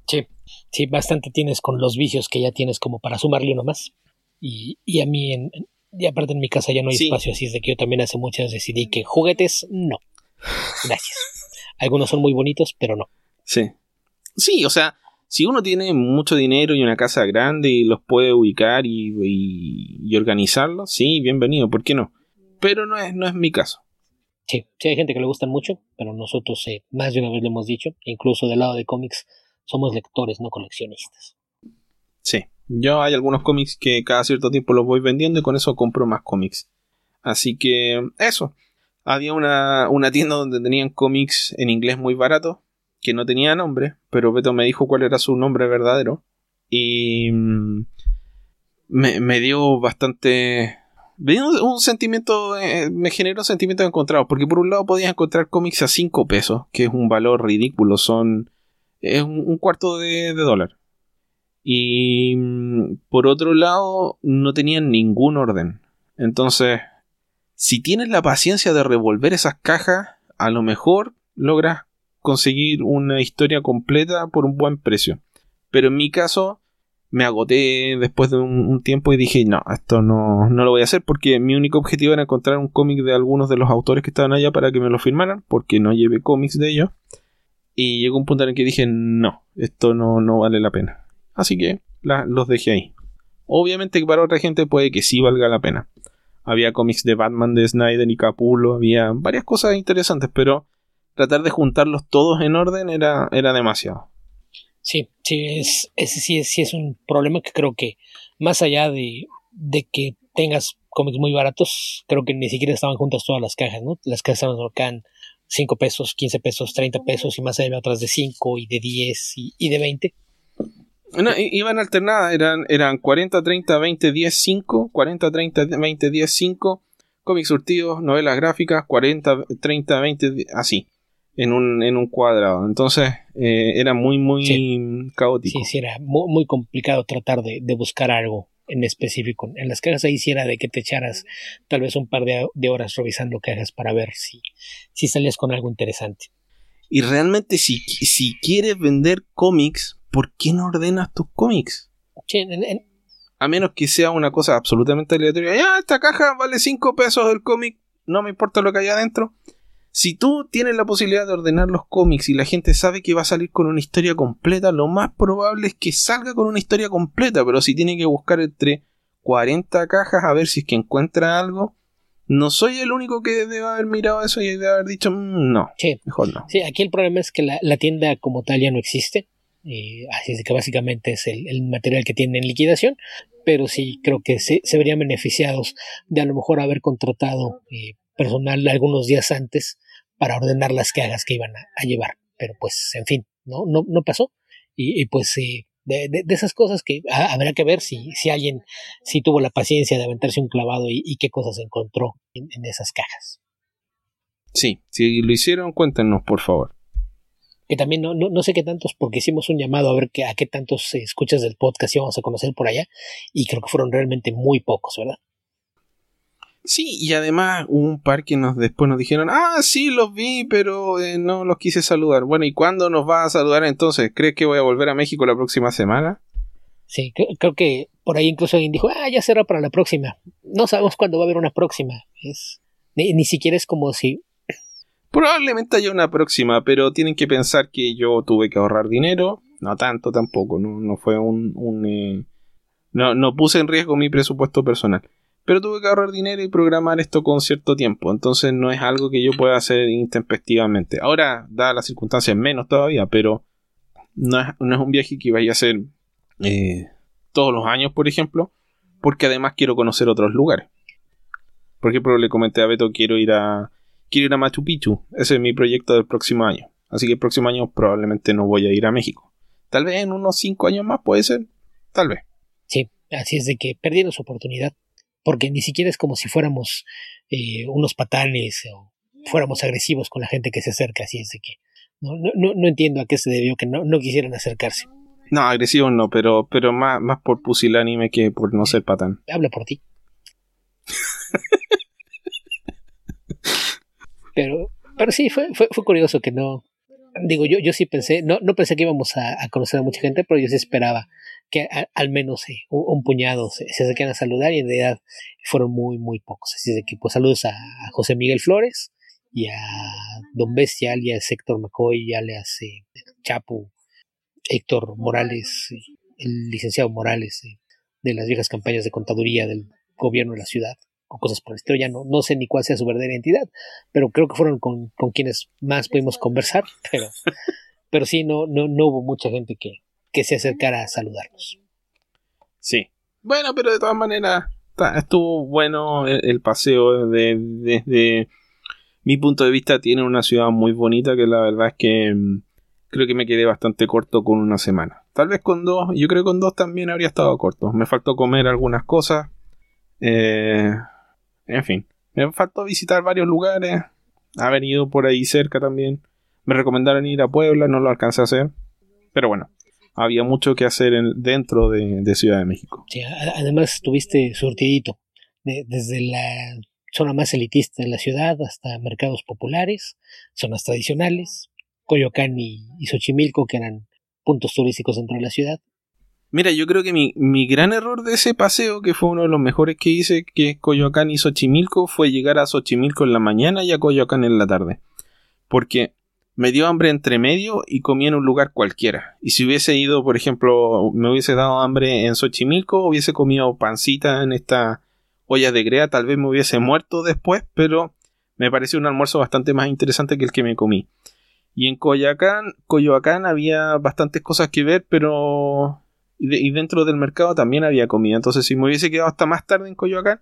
Sí, sí, bastante tienes con los vicios que ya tienes como para sumarle uno más. Y, y a mí en, y aparte en mi casa ya no hay espacio, así es de que yo también hace muchas decidí que juguetes no. Gracias. Algunos son muy bonitos, pero no. Sí. Sí, o sea, si uno tiene mucho dinero y una casa grande y los puede ubicar y, y, organizarlos, sí, bienvenido, ¿por qué no? Pero no es, no es mi caso. Sí, sí hay gente que le gustan mucho, pero nosotros eh, más de una vez lo hemos dicho, incluso del lado de cómics, somos lectores, no coleccionistas. Sí. Yo hay algunos cómics que cada cierto tiempo los voy vendiendo y con eso compro más cómics. Así que eso. Había una, tienda donde tenían cómics en inglés muy barato, que no tenía nombre, pero Beto me dijo cuál era su nombre verdadero. Y mm, me, dio bastante... Me dio un, sentimiento, eh, me generó sentimientos encontrados, porque por un lado podías encontrar cómics a 5 pesos, que es un valor ridículo, son... es un, cuarto de dólar. Y mm, por otro lado, no tenían ningún orden. Entonces, si tienes la paciencia de revolver esas cajas, a lo mejor logras conseguir una historia completa por un buen precio. Pero en mi caso, me agoté después de un, tiempo y dije, no, esto no, no, lo voy a hacer porque mi único objetivo era encontrar un cómic de algunos de los autores que estaban allá para que me lo firmaran, porque no llevé cómics de ellos. Y llegó un punto en el que dije, no, esto no, no vale la pena. Así que los dejé ahí. Obviamente que para otra gente puede que sí valga la pena. Había cómics de Batman de Snyder y Capullo, había varias cosas interesantes, pero tratar de juntarlos todos en orden era, era demasiado. Sí, sí es, ese sí sí es un problema que creo que más allá de, de que tengas cómics muy baratos, creo que ni siquiera estaban juntas todas las cajas, ¿no? Las cajas estaban acá 5 pesos, 15 pesos, 30 pesos y más allá otras de 5 y de 10 y, y de 20. No, iban alternadas, eran, eran 40, 30, 20, 10, 5, 40, 30, 20, 10, 5, cómics surtidos, novelas gráficas, 40, 30, 20, así, en un, en un cuadrado. Entonces eh, era muy, muy caótico. Sí, sí, era muy, complicado tratar de, de, buscar algo en específico. En las cajas ahí sí era de que te echaras tal vez un par de, de horas revisando cajas para ver si, si salías con algo interesante. Y realmente si, si quieres vender cómics, ¿por qué no ordenas tus cómics? A menos que sea una cosa absolutamente aleatoria. Ya, esta caja vale 5 pesos el cómic, no me importa lo que hay adentro. Si tú tienes la posibilidad de ordenar los cómics y la gente sabe que va a salir con una historia completa, lo más probable es que salga con una historia completa, pero si tiene que buscar entre 40 cajas a ver si es que encuentra algo, no soy el único que debe haber mirado eso y debe haber dicho, mm, no, mejor no. Sí, aquí el problema es que la, la tienda como tal ya no existe Eh, así es que básicamente es el, material que tienen en liquidación, pero sí creo que se, se verían beneficiados de a lo mejor haber contratado eh, personal algunos días antes para ordenar las cajas que iban a, llevar. Pero pues, en fin, no, no, no pasó. Y, pues eh, de, de, esas cosas que habrá que ver si, si alguien si tuvo la paciencia de aventarse un clavado y, qué cosas encontró en, esas cajas. Sí, si lo hicieron, cuéntenos, por favor. Que también no, no, sé qué tantos, porque hicimos un llamado a ver que, a qué tantos escuchas del podcast íbamos a conocer por allá, y creo que fueron realmente muy pocos, ¿verdad? Sí, y además hubo un par que nos, después nos dijeron, ah, sí, los vi, pero eh, no los quise saludar. Bueno, ¿y cuándo nos va a saludar entonces? ¿Crees que voy a volver a México la próxima semana? Sí, creo, que por ahí incluso alguien dijo, ah, ya será para la próxima. No sabemos cuándo va a haber una próxima. Es, ni, siquiera es como si... Probablemente haya una próxima, pero tienen que pensar que yo tuve que ahorrar dinero. No tanto tampoco, no, no fue un... un eh, no, no puse en riesgo mi presupuesto personal pero tuve que ahorrar dinero y programar esto con cierto tiempo, entonces no es algo que yo pueda hacer intempestivamente. Ahora, dadas las circunstancias, menos todavía, pero no es, un viaje que vaya a hacer eh, todos los años, por ejemplo, porque además quiero conocer otros lugares. Por ejemplo, le comenté a Beto, quiero ir a, quiero ir a Machu Picchu, ese es mi proyecto del próximo año, así que el próximo año probablemente no voy a ir a México. Tal vez en unos 5 años más puede ser, tal vez. Sí, así es de que perdieron su oportunidad porque ni siquiera es como si fuéramos eh, unos patanes o fuéramos agresivos con la gente que se acerca, así es de que no, no, no entiendo a qué se debió que no, no quisieran acercarse. No, agresivos no, pero, pero más, más por pusilánime que por no ser patán. Habla por ti. pero, pero sí, fue, fue, fue curioso que no, digo, yo, yo sí pensé, no, no pensé que íbamos a, conocer a mucha gente, pero yo sí esperaba que al menos un, puñado se, acerquen a saludar y en realidad fueron muy, muy pocos. Así de que pues saludos a, José Miguel Flores y a Don Bestia, alias Héctor McCoy, alias eh, Chapo, Héctor Morales, el licenciado Morales eh, de las viejas campañas de contaduría del gobierno de la ciudad o cosas por el estilo. Ya no, no sé ni cuál sea su verdadera identidad, pero creo que fueron con, quienes más pudimos conversar, pero, pero sí, no, no, no hubo mucha gente que, que se acercara a saludarnos. Sí. Bueno, pero de todas maneras, estuvo bueno el, paseo desde mi punto de vista. Tiene una ciudad muy bonita que la verdad es que mm, creo que me quedé bastante corto con una semana. Tal vez con dos, yo creo que con dos también habría estado corto. Me faltó comer algunas cosas. Eh, en fin, me faltó visitar varios lugares, haber ido por ahí cerca también. Me recomendaron ir a Puebla, no lo alcancé a hacer. Pero bueno, había mucho que hacer dentro de, Ciudad de México. Sí, además estuviste surtidito, desde la zona más elitista de la ciudad hasta mercados populares, zonas tradicionales, Coyoacán y, y Xochimilco, que eran puntos turísticos dentro de la ciudad, Mira, yo creo que mi, mi, gran error de ese paseo, que fue uno de los mejores que hice, que es Coyoacán y Xochimilco, fue llegar a Xochimilco en la mañana y a Coyoacán en la tarde. Porque me dio hambre entre medio y comí en un lugar cualquiera. Y si hubiese ido, por ejemplo, me hubiese dado hambre en Xochimilco, hubiese comido pancita en esta olla de grea, tal vez me hubiese muerto después, pero me pareció un almuerzo bastante más interesante que el que me comí. Y en Coyoacán, Coyoacán había bastantes cosas que ver, pero y, dentro del mercado también había comida. Entonces, si me hubiese quedado hasta más tarde en Coyoacán,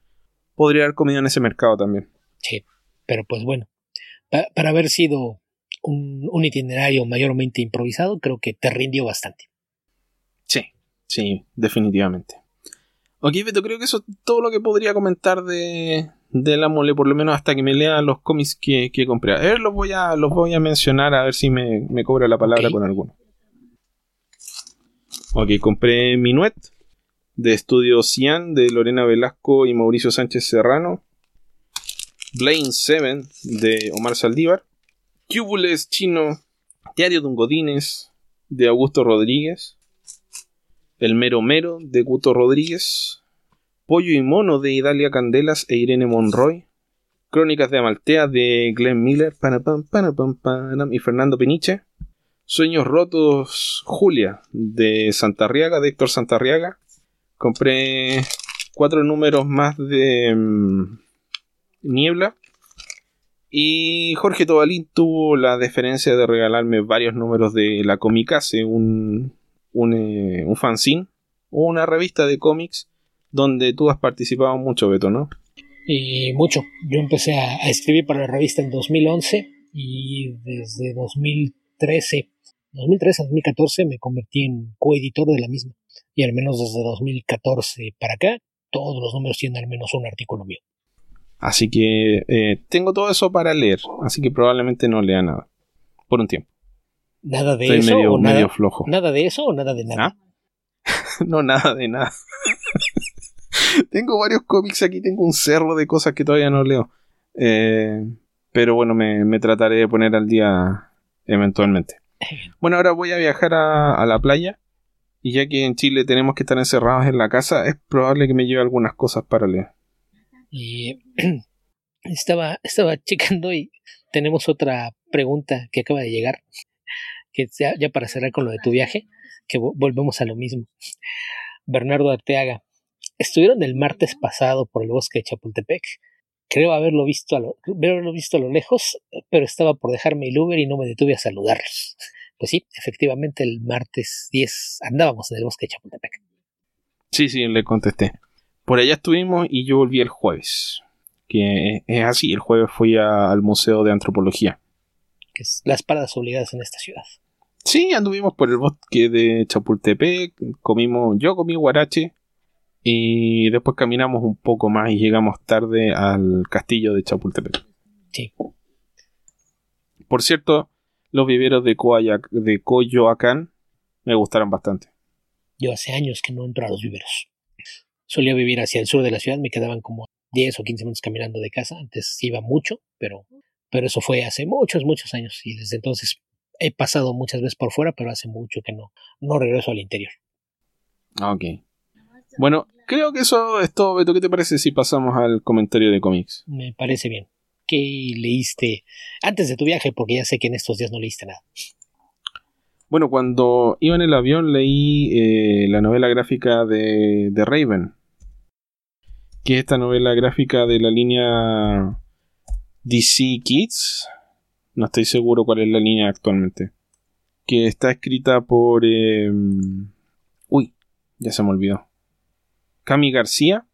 podría haber comido en ese mercado también. Sí, pero pues bueno, para haber sido un, itinerario mayormente improvisado, creo que te rindió bastante. Sí, sí, definitivamente. Ok, Beto, creo que eso es todo lo que podría comentar de, de la mole, por lo menos hasta que me lea los cómics que, que compré. A ver, los voy a, los voy a mencionar a ver si me, me cobra la palabra con alguno. Ok, compré Minuet de Estudio Cian de Lorena Velasco y Mauricio Sánchez Serrano. Blaine 7 de Omar Saldívar. Cubules chino Diario de de Augusto Rodríguez. El Mero Mero de Guto Rodríguez. Pollo y Mono de Idalia Candelas e Irene Monroy. Crónicas de Amaltea de Glenn Miller y Fernando Peniche. Sueños Rotos Julia de Santarriaga, de Héctor Santarriaga. Compré cuatro números más de mm, Niebla. Y Jorge Tobalín tuvo la deferencia de regalarme varios números de la Comicase, un, un, eh, un fanzine o una revista de cómics donde tú has participado mucho, Beto, ¿no? Y mucho. Yo empecé a, a escribir para la revista en 2011 y desde 2013, 2013 a 2014 me convertí en coeditor de la misma. Y al menos desde 2014 para acá, todos los números tienen al menos un artículo mío. Así que eh, tengo todo eso para leer, así que probablemente no lea nada. Por un tiempo. Nada de Estoy eso. medio, o nada, medio flojo. nada de eso o nada de nada. ¿Ah? no, nada de nada. tengo varios cómics aquí, tengo un cerro de cosas que todavía no leo. Eh, pero bueno, me, me trataré de poner al día eventualmente. Bueno, ahora voy a viajar a, la playa. Y ya que en Chile tenemos que estar encerrados en la casa, es probable que me lleve algunas cosas para leer. Y estaba, estaba checando y tenemos otra pregunta que acaba de llegar. Que ya, ya para cerrar con lo de tu viaje, que vo- volvemos a lo mismo. Bernardo Arteaga. Estuvieron el martes pasado por el bosque de Chapultepec. Creo haberlo visto a lo, haberlo visto a lo lejos, pero estaba por dejarme el Uber y no me detuve a saludarlos. Pues sí, efectivamente el martes 10 andábamos en el bosque de Chapultepec. Sí, sí, le contesté. Por allá estuvimos y yo volví el jueves. Que es así, el jueves fui a- al Museo de Antropología. que es las paradas obligadas en esta ciudad. Sí, anduvimos por el bosque de Chapultepec, comimos, yo comí guarache y después caminamos un poco más y llegamos tarde al castillo de Chapultepec. Sí. Por cierto, los viveros de, Coayac- de Coyoacán me gustaron bastante. Yo hace años que no entro a los viveros. Solía vivir hacia el sur de la ciudad, me quedaban como 10 o 15 minutos caminando de casa. Antes iba mucho, pero, pero eso fue hace muchos, muchos años. Y desde entonces he pasado muchas veces por fuera, pero hace mucho que no, no regreso al interior. Ok. Bueno, creo que eso es todo, Beto. ¿Qué te parece si pasamos al comentario de cómics? Me parece bien. ¿Qué leíste antes de tu viaje? Porque ya sé que en estos días no leíste nada. Bueno, cuando iba en el avión leí eh, la novela gráfica de, de Raven, que es esta novela gráfica de la línea DC Kids. No estoy seguro cuál es la línea actualmente. Que está escrita por... eh, uy, ya se me olvidó. Cami García,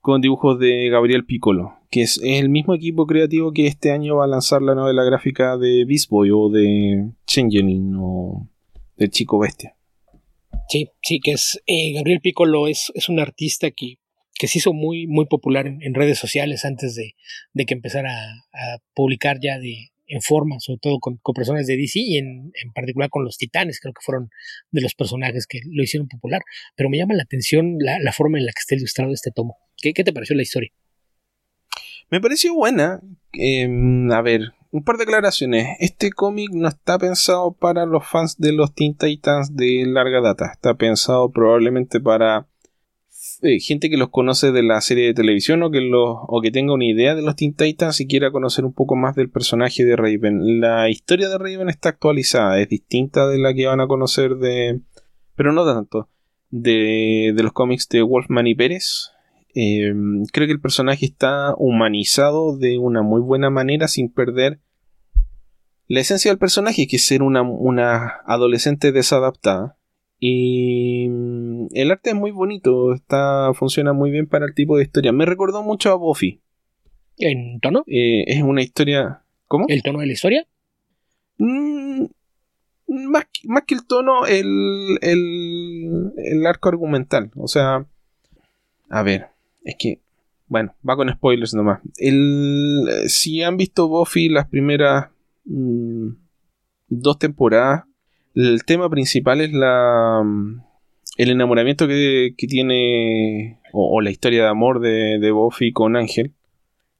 con dibujos de Gabriel Piccolo, que es, el mismo equipo creativo que este año va a lanzar la novela gráfica de Beast Boy o de Changeling o del Chico Bestia. Sí, sí, que es eh, Gabriel Piccolo es, es un artista que, que se hizo muy, muy popular en, en redes sociales antes de, de que empezara a, a publicar ya de, en forma, sobre todo con, personas de DC y en, en, particular con los Titanes, creo que fueron de los personajes que lo hicieron popular. Pero me llama la atención la, forma en la que está ilustrado este tomo. ¿Qué, qué te pareció la historia? Me pareció buena. Eh, a ver, un par de declaraciones. Este cómic no está pensado para los fans de los Teen Titans de larga data. Está pensado probablemente para eh, gente que los conoce de la serie de televisión o que, o que tenga una idea de los Teen Titans y quiera conocer un poco más del personaje de Raven. La historia de Raven está actualizada, es distinta de la que van a conocer de... pero no tanto. De, de los cómics de Wolfman y Pérez. Eh, creo que el personaje está humanizado de una muy buena manera sin perder la esencia del personaje, que es ser una, una adolescente desadaptada. Y mm, el arte es muy bonito, está, funciona muy bien para el tipo de historia. Me recordó mucho a Buffy. ¿En tono? Eh, es una historia. ¿Cómo? ¿El tono de la historia? Mm, más, más, que el tono, el, el, el arco argumental. O sea, a ver, es que, bueno, va con spoilers nomás. El, si han visto Buffy las primeras mmm, dos temporadas, el tema principal es la el enamoramiento que, que tiene o, la historia de amor de, de Buffy con Ángel.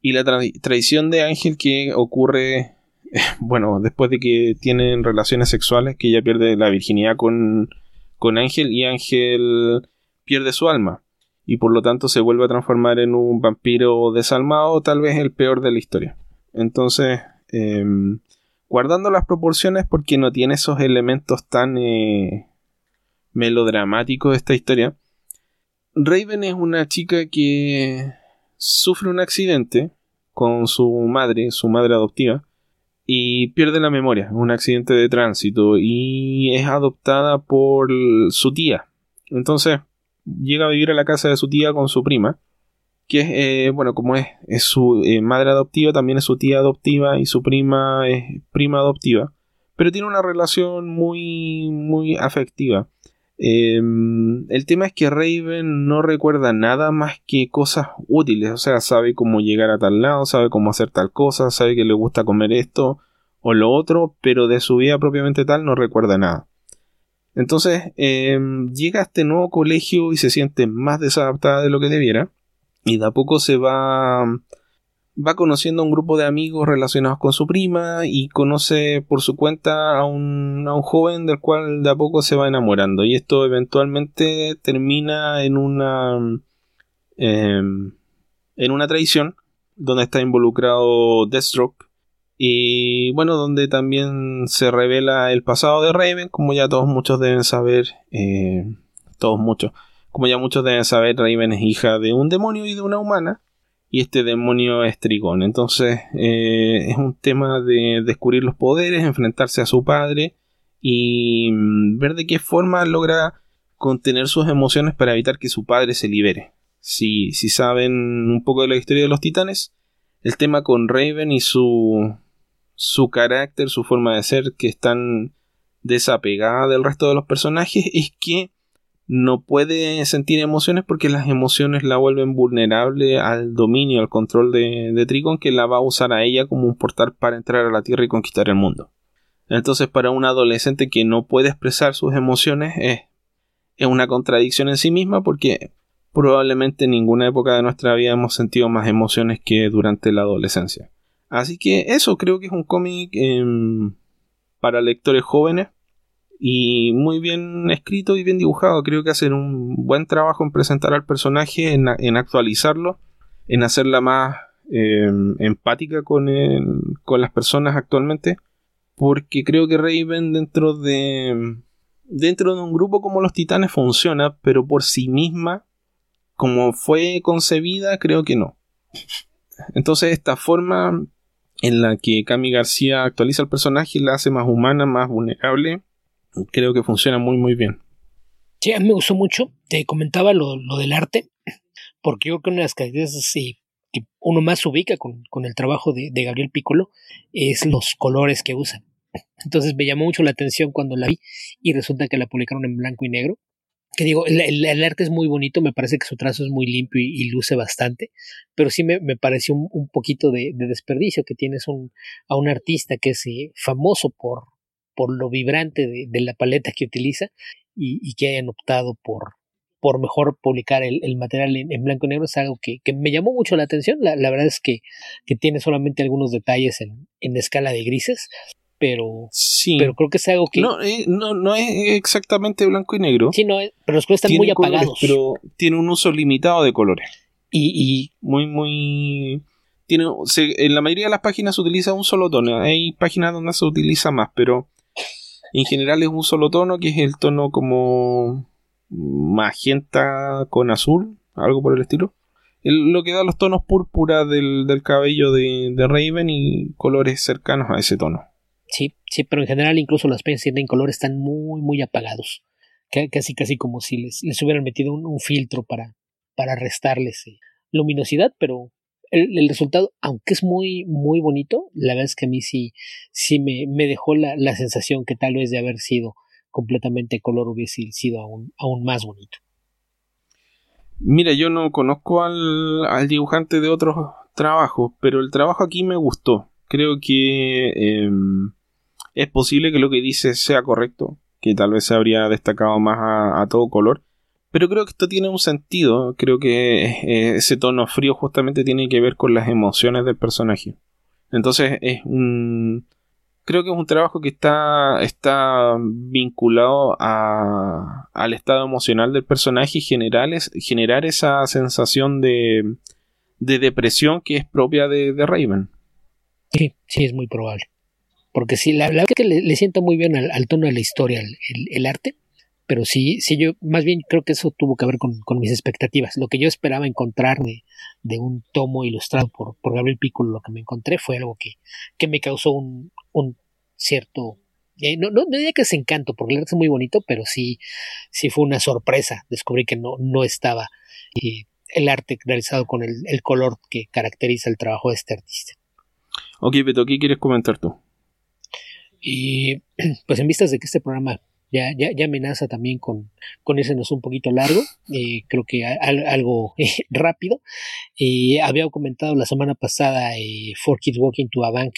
Y la tra traición de Ángel que ocurre bueno después de que tienen relaciones sexuales que ella pierde la virginidad con, con Ángel y Ángel pierde su alma. Y por lo tanto se vuelve a transformar en un vampiro desalmado tal vez el peor de la historia. Entonces eh, guardando las proporciones porque no tiene esos elementos tan eh, melodramáticos de esta historia. Raven es una chica que sufre un accidente con su madre, su madre adoptiva, y pierde la memoria, un accidente de tránsito, y es adoptada por su tía. Entonces llega a vivir a la casa de su tía con su prima, que eh, bueno, como es, es su eh, madre adoptiva, también es su tía adoptiva y su prima es prima adoptiva, pero tiene una relación muy, muy afectiva. Em, el tema es que Raven no recuerda nada más que cosas útiles, o sea, sabe cómo llegar a tal lado, sabe cómo hacer tal cosa, sabe que le gusta comer esto o lo otro, pero de su vida propiamente tal no recuerda nada. Entonces em, llega a este nuevo colegio y se siente más desadaptada de lo que debiera y de a poco se va va conociendo a un grupo de amigos relacionados con su prima y conoce por su cuenta a un, a un joven del cual de a poco se va enamorando. Y esto eventualmente termina en una em, en una traición donde está involucrado Deathstroke. Y bueno donde también se revela el pasado de Raven como ya todos muchos deben saber eh, todos muchos como ya muchos deben saber Raven es hija de un demonio y de una humana y este demonio es Trigón. Entonces eh, es un tema de descubrir los poderes, enfrentarse a su padre y mm, ver de qué forma logra contener sus emociones para evitar que su padre se libere. Si, si saben un poco de la historia de los titanes, el tema con Raven y su, su carácter, su forma de ser, que es tan desapegada del resto de los personajes, es que no puede sentir emociones porque las emociones la vuelven vulnerable al dominio, al control de, de Trigon que la va a usar a ella como un portal para entrar a la Tierra y conquistar el mundo. Entonces para un adolescente que no puede expresar sus emociones es, es una contradicción en sí misma porque probablemente en ninguna época de nuestra vida hemos sentido más emociones que durante la adolescencia. Así que eso creo que es un cómic em, para lectores jóvenes y muy bien escrito y bien dibujado. Creo que hacen un buen trabajo en presentar al personaje, en, actualizarlo, en hacerla más em, empática con, con las personas actualmente. Porque creo que Raven dentro de dentro de un grupo como los Titanes funciona, pero por sí misma, como fue concebida, creo que no. Entonces esta forma en la que Cami García actualiza el personaje la hace más humana, más vulnerable creo que funciona muy muy bien. Sí, a mí me gustó mucho. Te comentaba lo, del arte, porque yo creo que una de las características que uno más ubica con, el trabajo de, Gabriel Piccolo es los colores que usa. Entonces me llamó mucho la atención cuando la vi y resulta que la publicaron en blanco y negro. Que digo, el, arte es muy bonito, me parece que su trazo es muy limpio y, luce bastante, pero sí me, pareció un, poquito de, desperdicio que tienes un, a un artista que es eh, famoso por, por lo vibrante de, la paleta que utiliza y, que hayan optado por, por mejor publicar el, material en, blanco y negro es algo que, me llamó mucho la atención. La, verdad es que, tiene solamente algunos detalles en, en escala de grises, pero, sí. pero creo que es algo que... No, eh, no, no es exactamente blanco y negro. Sí, no, pero los colores están muy apagados. Pero tiene un uso limitado de colores. Y, y muy, muy... Tiene, en la mayoría de las páginas se utiliza un solo tono. Hay páginas donde se utiliza más, pero en general es un solo tono, que es el tono como magenta con azul, algo por el estilo. lo que da los tonos púrpura del, cabello de, Raven y colores cercanos a ese tono. Sí, sí, pero en general incluso las peñas tienen colores están muy, muy apagados. Casi, casi como si les, les hubieran metido un, filtro para, para restarles eh, luminosidad, pero el, resultado, aunque es muy, muy bonito, la verdad es que a mí sí, sí me, me dejó la, la, sensación que tal vez de haber sido completamente color hubiese sido aún, aún más bonito. Mira, yo no conozco al, al dibujante de otros trabajos, pero el trabajo aquí me gustó. Creo que em, es posible que lo que dice sea correcto, que tal vez se habría destacado más a todo color pero creo que esto tiene un sentido. Creo que eh, ese tono frío justamente tiene que ver con las emociones del personaje. Entonces es un... Creo que es un trabajo que está, está vinculado a, al estado emocional del personaje y generar, generar esa sensación de, de depresión que es propia de, Raven. Sí, sí, es muy probable. Porque sí, la, verdad es que le, sienta muy bien al, tono de la historia el arte pero sí, sí, yo más bien creo que eso tuvo que ver con, mis expectativas. Lo que yo esperaba encontrar de, un tomo ilustrado por, por Gabriel Piccolo, lo que me encontré fue algo que, que me causó un, un cierto eh, no, no, diría que es encanto, porque el arte es muy bonito, pero sí, sí fue una sorpresa. Descubrí que no, no estaba eh, el arte realizado con el, el, color que caracteriza el trabajo de este artista. Ok, Beto, ¿qué quieres comentar tú? Y pues en vistas de que este programa ya, ya, ya amenaza también con, con ese un poquito largo, eh, creo que algo rápido. había comentado la semana pasada eh, For Kids Walking to a Bank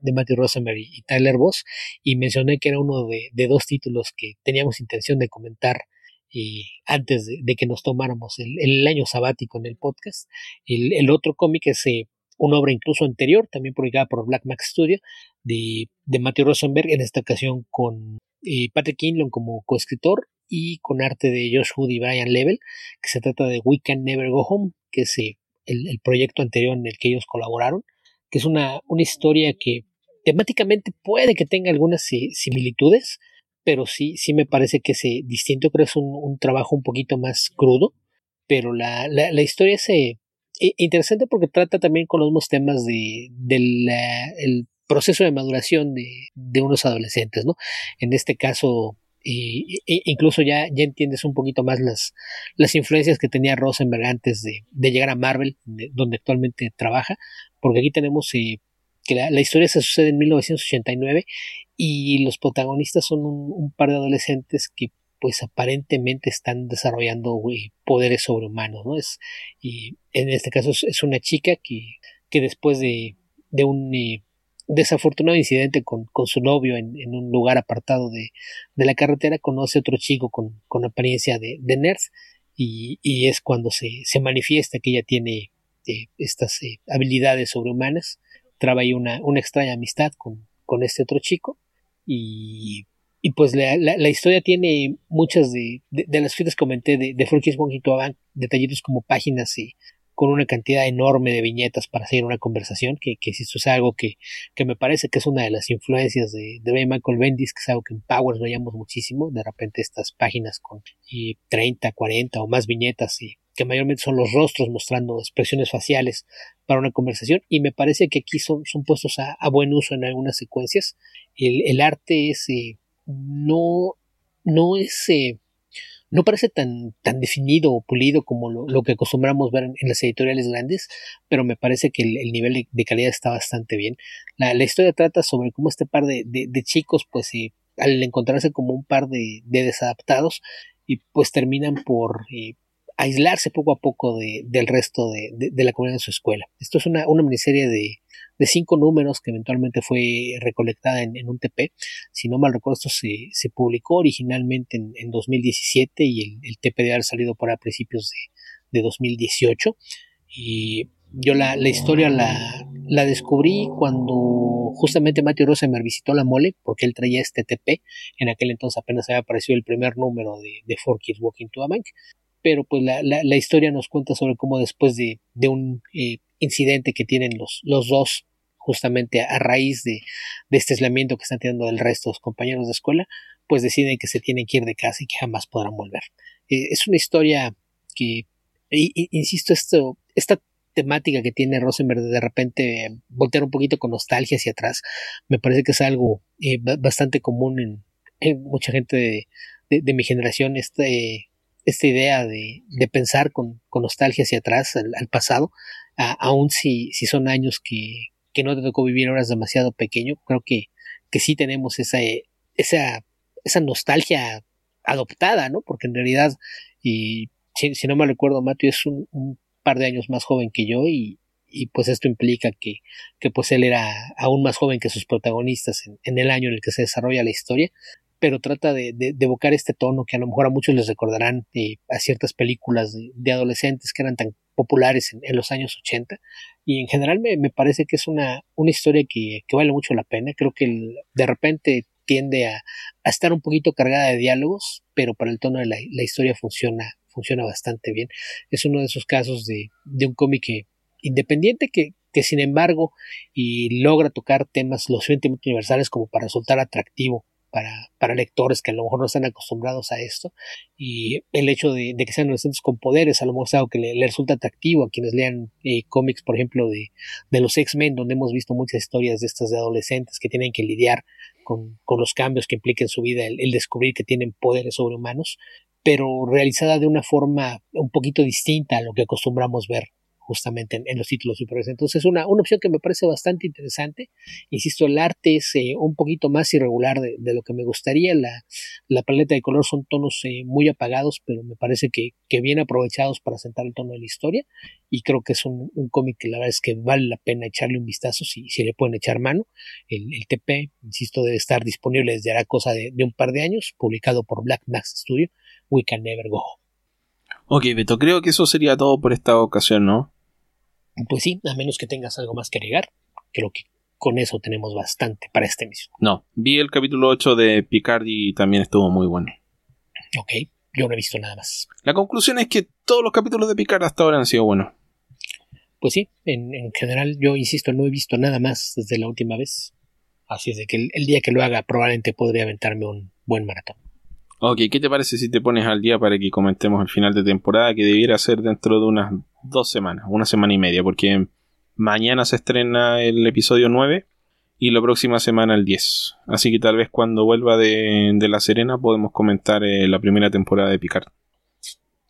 de Matthew Rosenberg y Tyler Voss y mencioné que era uno de, dos títulos que teníamos intención de comentar y antes de, que nos tomáramos el, año sabático en el podcast. El, otro cómic es eh, una obra incluso anterior, también publicada por Black Max Studio, de, de Matthew Rosenberg, en esta ocasión con eh, Patrick Kinlon como coescritor y con arte de Josh Hood y Brian Level, que se trata de We Can Never Go Home, que es eh, el, proyecto anterior en el que ellos colaboraron, que es una, una historia que temáticamente puede que tenga algunas similitudes, pero sí, sí me parece que es distinto, creo que es un, trabajo un poquito más crudo, pero la, la, historia es eh, interesante porque trata también con los mismos temas de, del el proceso de maduración de, de, unos adolescentes, ¿no? En este caso, incluso ya, ya entiendes un poquito más las, las influencias que tenía Rosenberg antes de, de llegar a Marvel, donde actualmente trabaja, porque aquí tenemos eh, que la, historia se sucede en 1989 y los protagonistas son un, par de adolescentes que pues aparentemente están desarrollando poderes sobrehumanos, ¿no? Es, y en este caso es, una chica que, que después de, de un eh, desafortunado incidente con, con su novio en, en, un lugar apartado de, de, la carretera conoce a otro chico con, con apariencia de, de nerd y, y, es cuando se, se manifiesta que ella tiene eh, estas eh, habilidades sobrehumanas. Traba ahí una, una extraña amistad con, con este otro chico y, y pues la, la, historia tiene muchas de, de, las fitas que comenté de, de Monkey to detallitos como páginas y con una cantidad enorme de viñetas para seguir una conversación, que, que si esto es algo que, que me parece que es una de las influencias de, de Michael Bendis, que es algo que en Powers veíamos muchísimo, de repente estas páginas con y 30, 40 o más viñetas y que mayormente son los rostros mostrando expresiones faciales para una conversación y me parece que aquí son, son puestos a, buen uso en algunas secuencias. El, el arte es eh, no, no es eh, no parece tan, tan definido o pulido como lo, que acostumbramos ver en, las editoriales grandes, pero me parece que el, nivel de, calidad está bastante bien. La, la, historia trata sobre cómo este par de, de, chicos, pues eh, al encontrarse como un par de, desadaptados, y pues terminan por aislarse poco a poco de, del resto de, de, la comunidad de su escuela. Esto es una, una miniserie de, cinco números que eventualmente fue recolectada en, en un TP. Si no mal recuerdo, esto se, se publicó originalmente en, en 2017 y el, el, TP debe haber salido por a principios de, de 2018. Y yo la, la historia la, la, descubrí cuando justamente Matthew Rosa me visitó la mole, porque él traía este TP. En aquel entonces apenas había aparecido el primer número de, de Four Kids Walking to a Bank pero pues la, la, historia nos cuenta sobre cómo después de, de un eh, incidente que tienen los, los dos, justamente a, raíz de, de, este aislamiento que están teniendo el resto de los compañeros de escuela, pues deciden que se tienen que ir de casa y que jamás podrán volver. Eh, es una historia que, insisto, esto, esta temática que tiene Rosenberg de, repente voltear un poquito con nostalgia hacia atrás, me parece que es algo eh, bastante común en, mucha gente de, de mi generación, este esta idea de, de pensar con, con, nostalgia hacia atrás, al, pasado, aun si, si son años que, que no te tocó vivir horas demasiado pequeño, creo que, que sí tenemos esa, esa, esa nostalgia adoptada, ¿no? Porque en realidad, y si, no me recuerdo, Matthew es un, un, par de años más joven que yo y, y pues esto implica que, que, pues él era aún más joven que sus protagonistas en, en, el año en el que se desarrolla la historia, pero trata de, de, evocar este tono que a lo mejor a muchos les recordarán eh, a ciertas películas de, adolescentes que eran tan populares en, los años 80 y en general me, me parece que es una, una historia que, que, vale mucho la pena. Creo que de repente tiende a, a, estar un poquito cargada de diálogos pero para el tono de la, la historia funciona funciona bastante bien. Es uno de esos casos de, de un cómic independiente que, que sin embargo y logra tocar temas lo suficientemente universales como para resultar atractivo para, lectores que a lo mejor no están acostumbrados a esto. Y el hecho de, que sean adolescentes con poderes, a lo mejor es algo que le, resulta atractivo a quienes lean eh, cómics, por ejemplo, de, los X-Men, donde hemos visto muchas historias de estas de adolescentes que tienen que lidiar con, con los cambios que implica en su vida el, el descubrir que tienen poderes sobrehumanos, pero realizada de una forma un poquito distinta a lo que acostumbramos ver justamente en, los títulos superiores. Entonces, una, una opción que me parece bastante interesante. Insisto, el arte es eh, un poquito más irregular de, lo que me gustaría. La, la, paleta de color son tonos eh, muy apagados, pero me parece que, que, bien aprovechados para sentar el tono de la historia. Y creo que es un, cómic que la verdad es que vale la pena echarle un vistazo si, si le pueden echar mano. El, TP, insisto, debe estar disponible desde hará cosa de, de un par de años, publicado por Black Max Studio. We Can Never Go Ok, Beto, creo que eso sería todo por esta ocasión, ¿no? Pues sí, a menos que tengas algo más que agregar. Creo que con eso tenemos bastante para este mismo. No, vi el capítulo 8 de Picard y también estuvo muy bueno. Ok, yo no he visto nada más. La conclusión es que todos los capítulos de Picard hasta ahora han sido buenos. Pues sí, en, general yo insisto, no he visto nada más desde la última vez. Así es de que el día que lo haga probablemente podría aventarme un buen maratón. Ok, ¿qué te parece si te pones al día para que comentemos el final de temporada que debiera ser dentro de unas dos semanas, una semana y media, porque mañana se estrena el episodio 9 y la próxima semana el 10. Así que tal vez cuando vuelva de, La Serena podemos comentar eh, la primera temporada de Picard.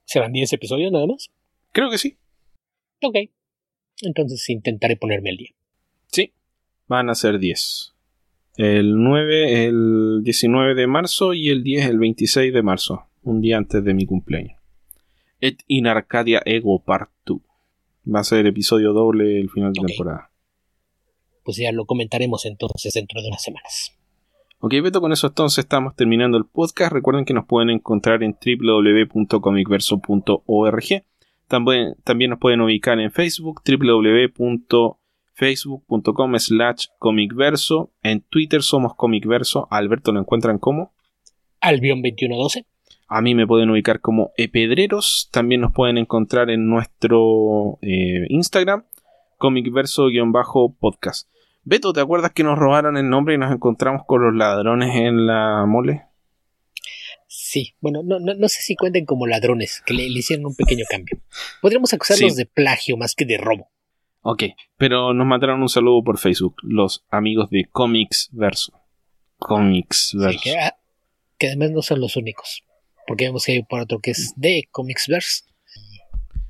¿Serán 10 episodios nada más? Creo que sí. Ok. Entonces intentaré ponerme al día. Sí, van a ser 10 el 9 el 19 de marzo y el 10 el 26 de marzo, un día antes de mi cumpleaños. Et in Arcadia Ego Part 2. Va a ser episodio doble el final de temporada. Pues ya lo comentaremos entonces dentro de unas semanas. Ok, Beto, con eso entonces estamos terminando el podcast. Recuerden que nos pueden encontrar en www.comicverso.org. También, también nos pueden ubicar en Facebook, www facebook.com slash comicverso, en Twitter somos comicverso, Alberto lo encuentran como Albion2112. A mí me pueden ubicar como Epedreros, también nos pueden encontrar en nuestro eh, Instagram, comicverso-podcast. Beto, ¿te acuerdas que nos robaron el nombre y nos encontramos con los ladrones en la mole? Sí, bueno, no, no, sé si cuenten como ladrones, que le, hicieron un pequeño cambio. Podríamos acusarlos de plagio más que de robo. Ok, pero nos mandaron un saludo por Facebook, los amigos de Comics Verso. Comics Verso. que, además no son los únicos, porque vemos que hay por otro que es de Comics Verso.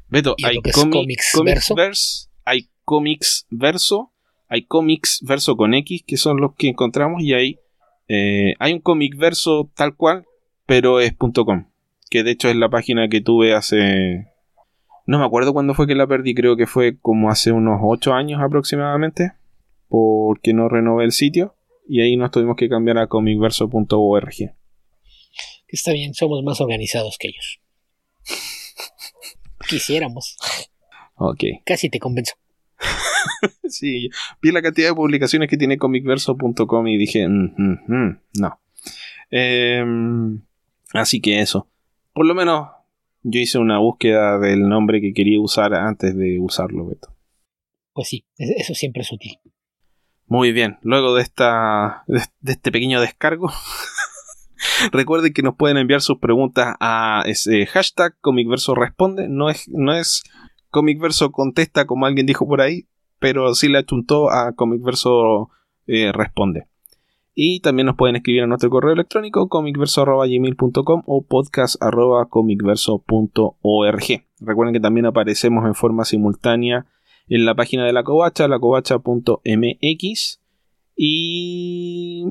Beto, hay Comics, Verso, hay Comics Verso, hay Comics Verso con X, que son los que encontramos, y hay, eh, hay un Comic Verso tal cual, pero es .com, que de hecho es la página que tuve hace no me acuerdo cuándo fue que la perdí, creo que fue como hace unos 8 años aproximadamente, porque no renové el sitio y ahí nos tuvimos que cambiar a comicverso.org. Está bien, somos más organizados que ellos. Quisiéramos. Ok. Casi te convenzo. sí, vi la cantidad de publicaciones que tiene comicverso.com y dije, mm, mm, mm, no. Em, así que eso. Por lo menos yo hice una búsqueda del nombre que quería usar antes de usarlo, Beto. Pues sí, eso siempre es útil. Muy bien, luego de, esta, de, este pequeño descargo, recuerden que nos pueden enviar sus preguntas a ese hashtag Comicverso Responde. No es, no es Comicverso Contesta como alguien dijo por ahí, pero sí le achuntó a Comicverso eh, Responde. Y también nos pueden escribir a nuestro correo electrónico comicverso.gmail.com o podcast.comicverso.org. Recuerden que también aparecemos en forma simultánea en la página de la covacha, lacovacha.mx y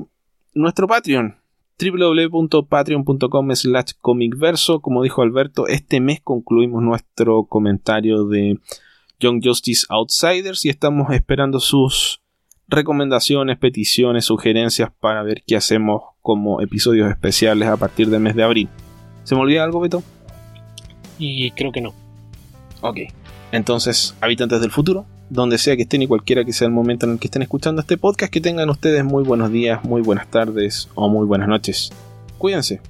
nuestro Patreon www.patreon.com slash comicverso como dijo Alberto este mes concluimos nuestro comentario de Young Justice Outsiders y estamos esperando sus recomendaciones, peticiones, sugerencias para ver qué hacemos como episodios especiales a partir del mes de abril. ¿Se me olvida algo, Beto? Y creo que no. Ok. Entonces, habitantes del futuro, donde sea que estén y cualquiera que sea el momento en el que estén escuchando este podcast, que tengan ustedes muy buenos días, muy buenas tardes o muy buenas noches. Cuídense.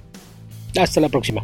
Hasta la próxima.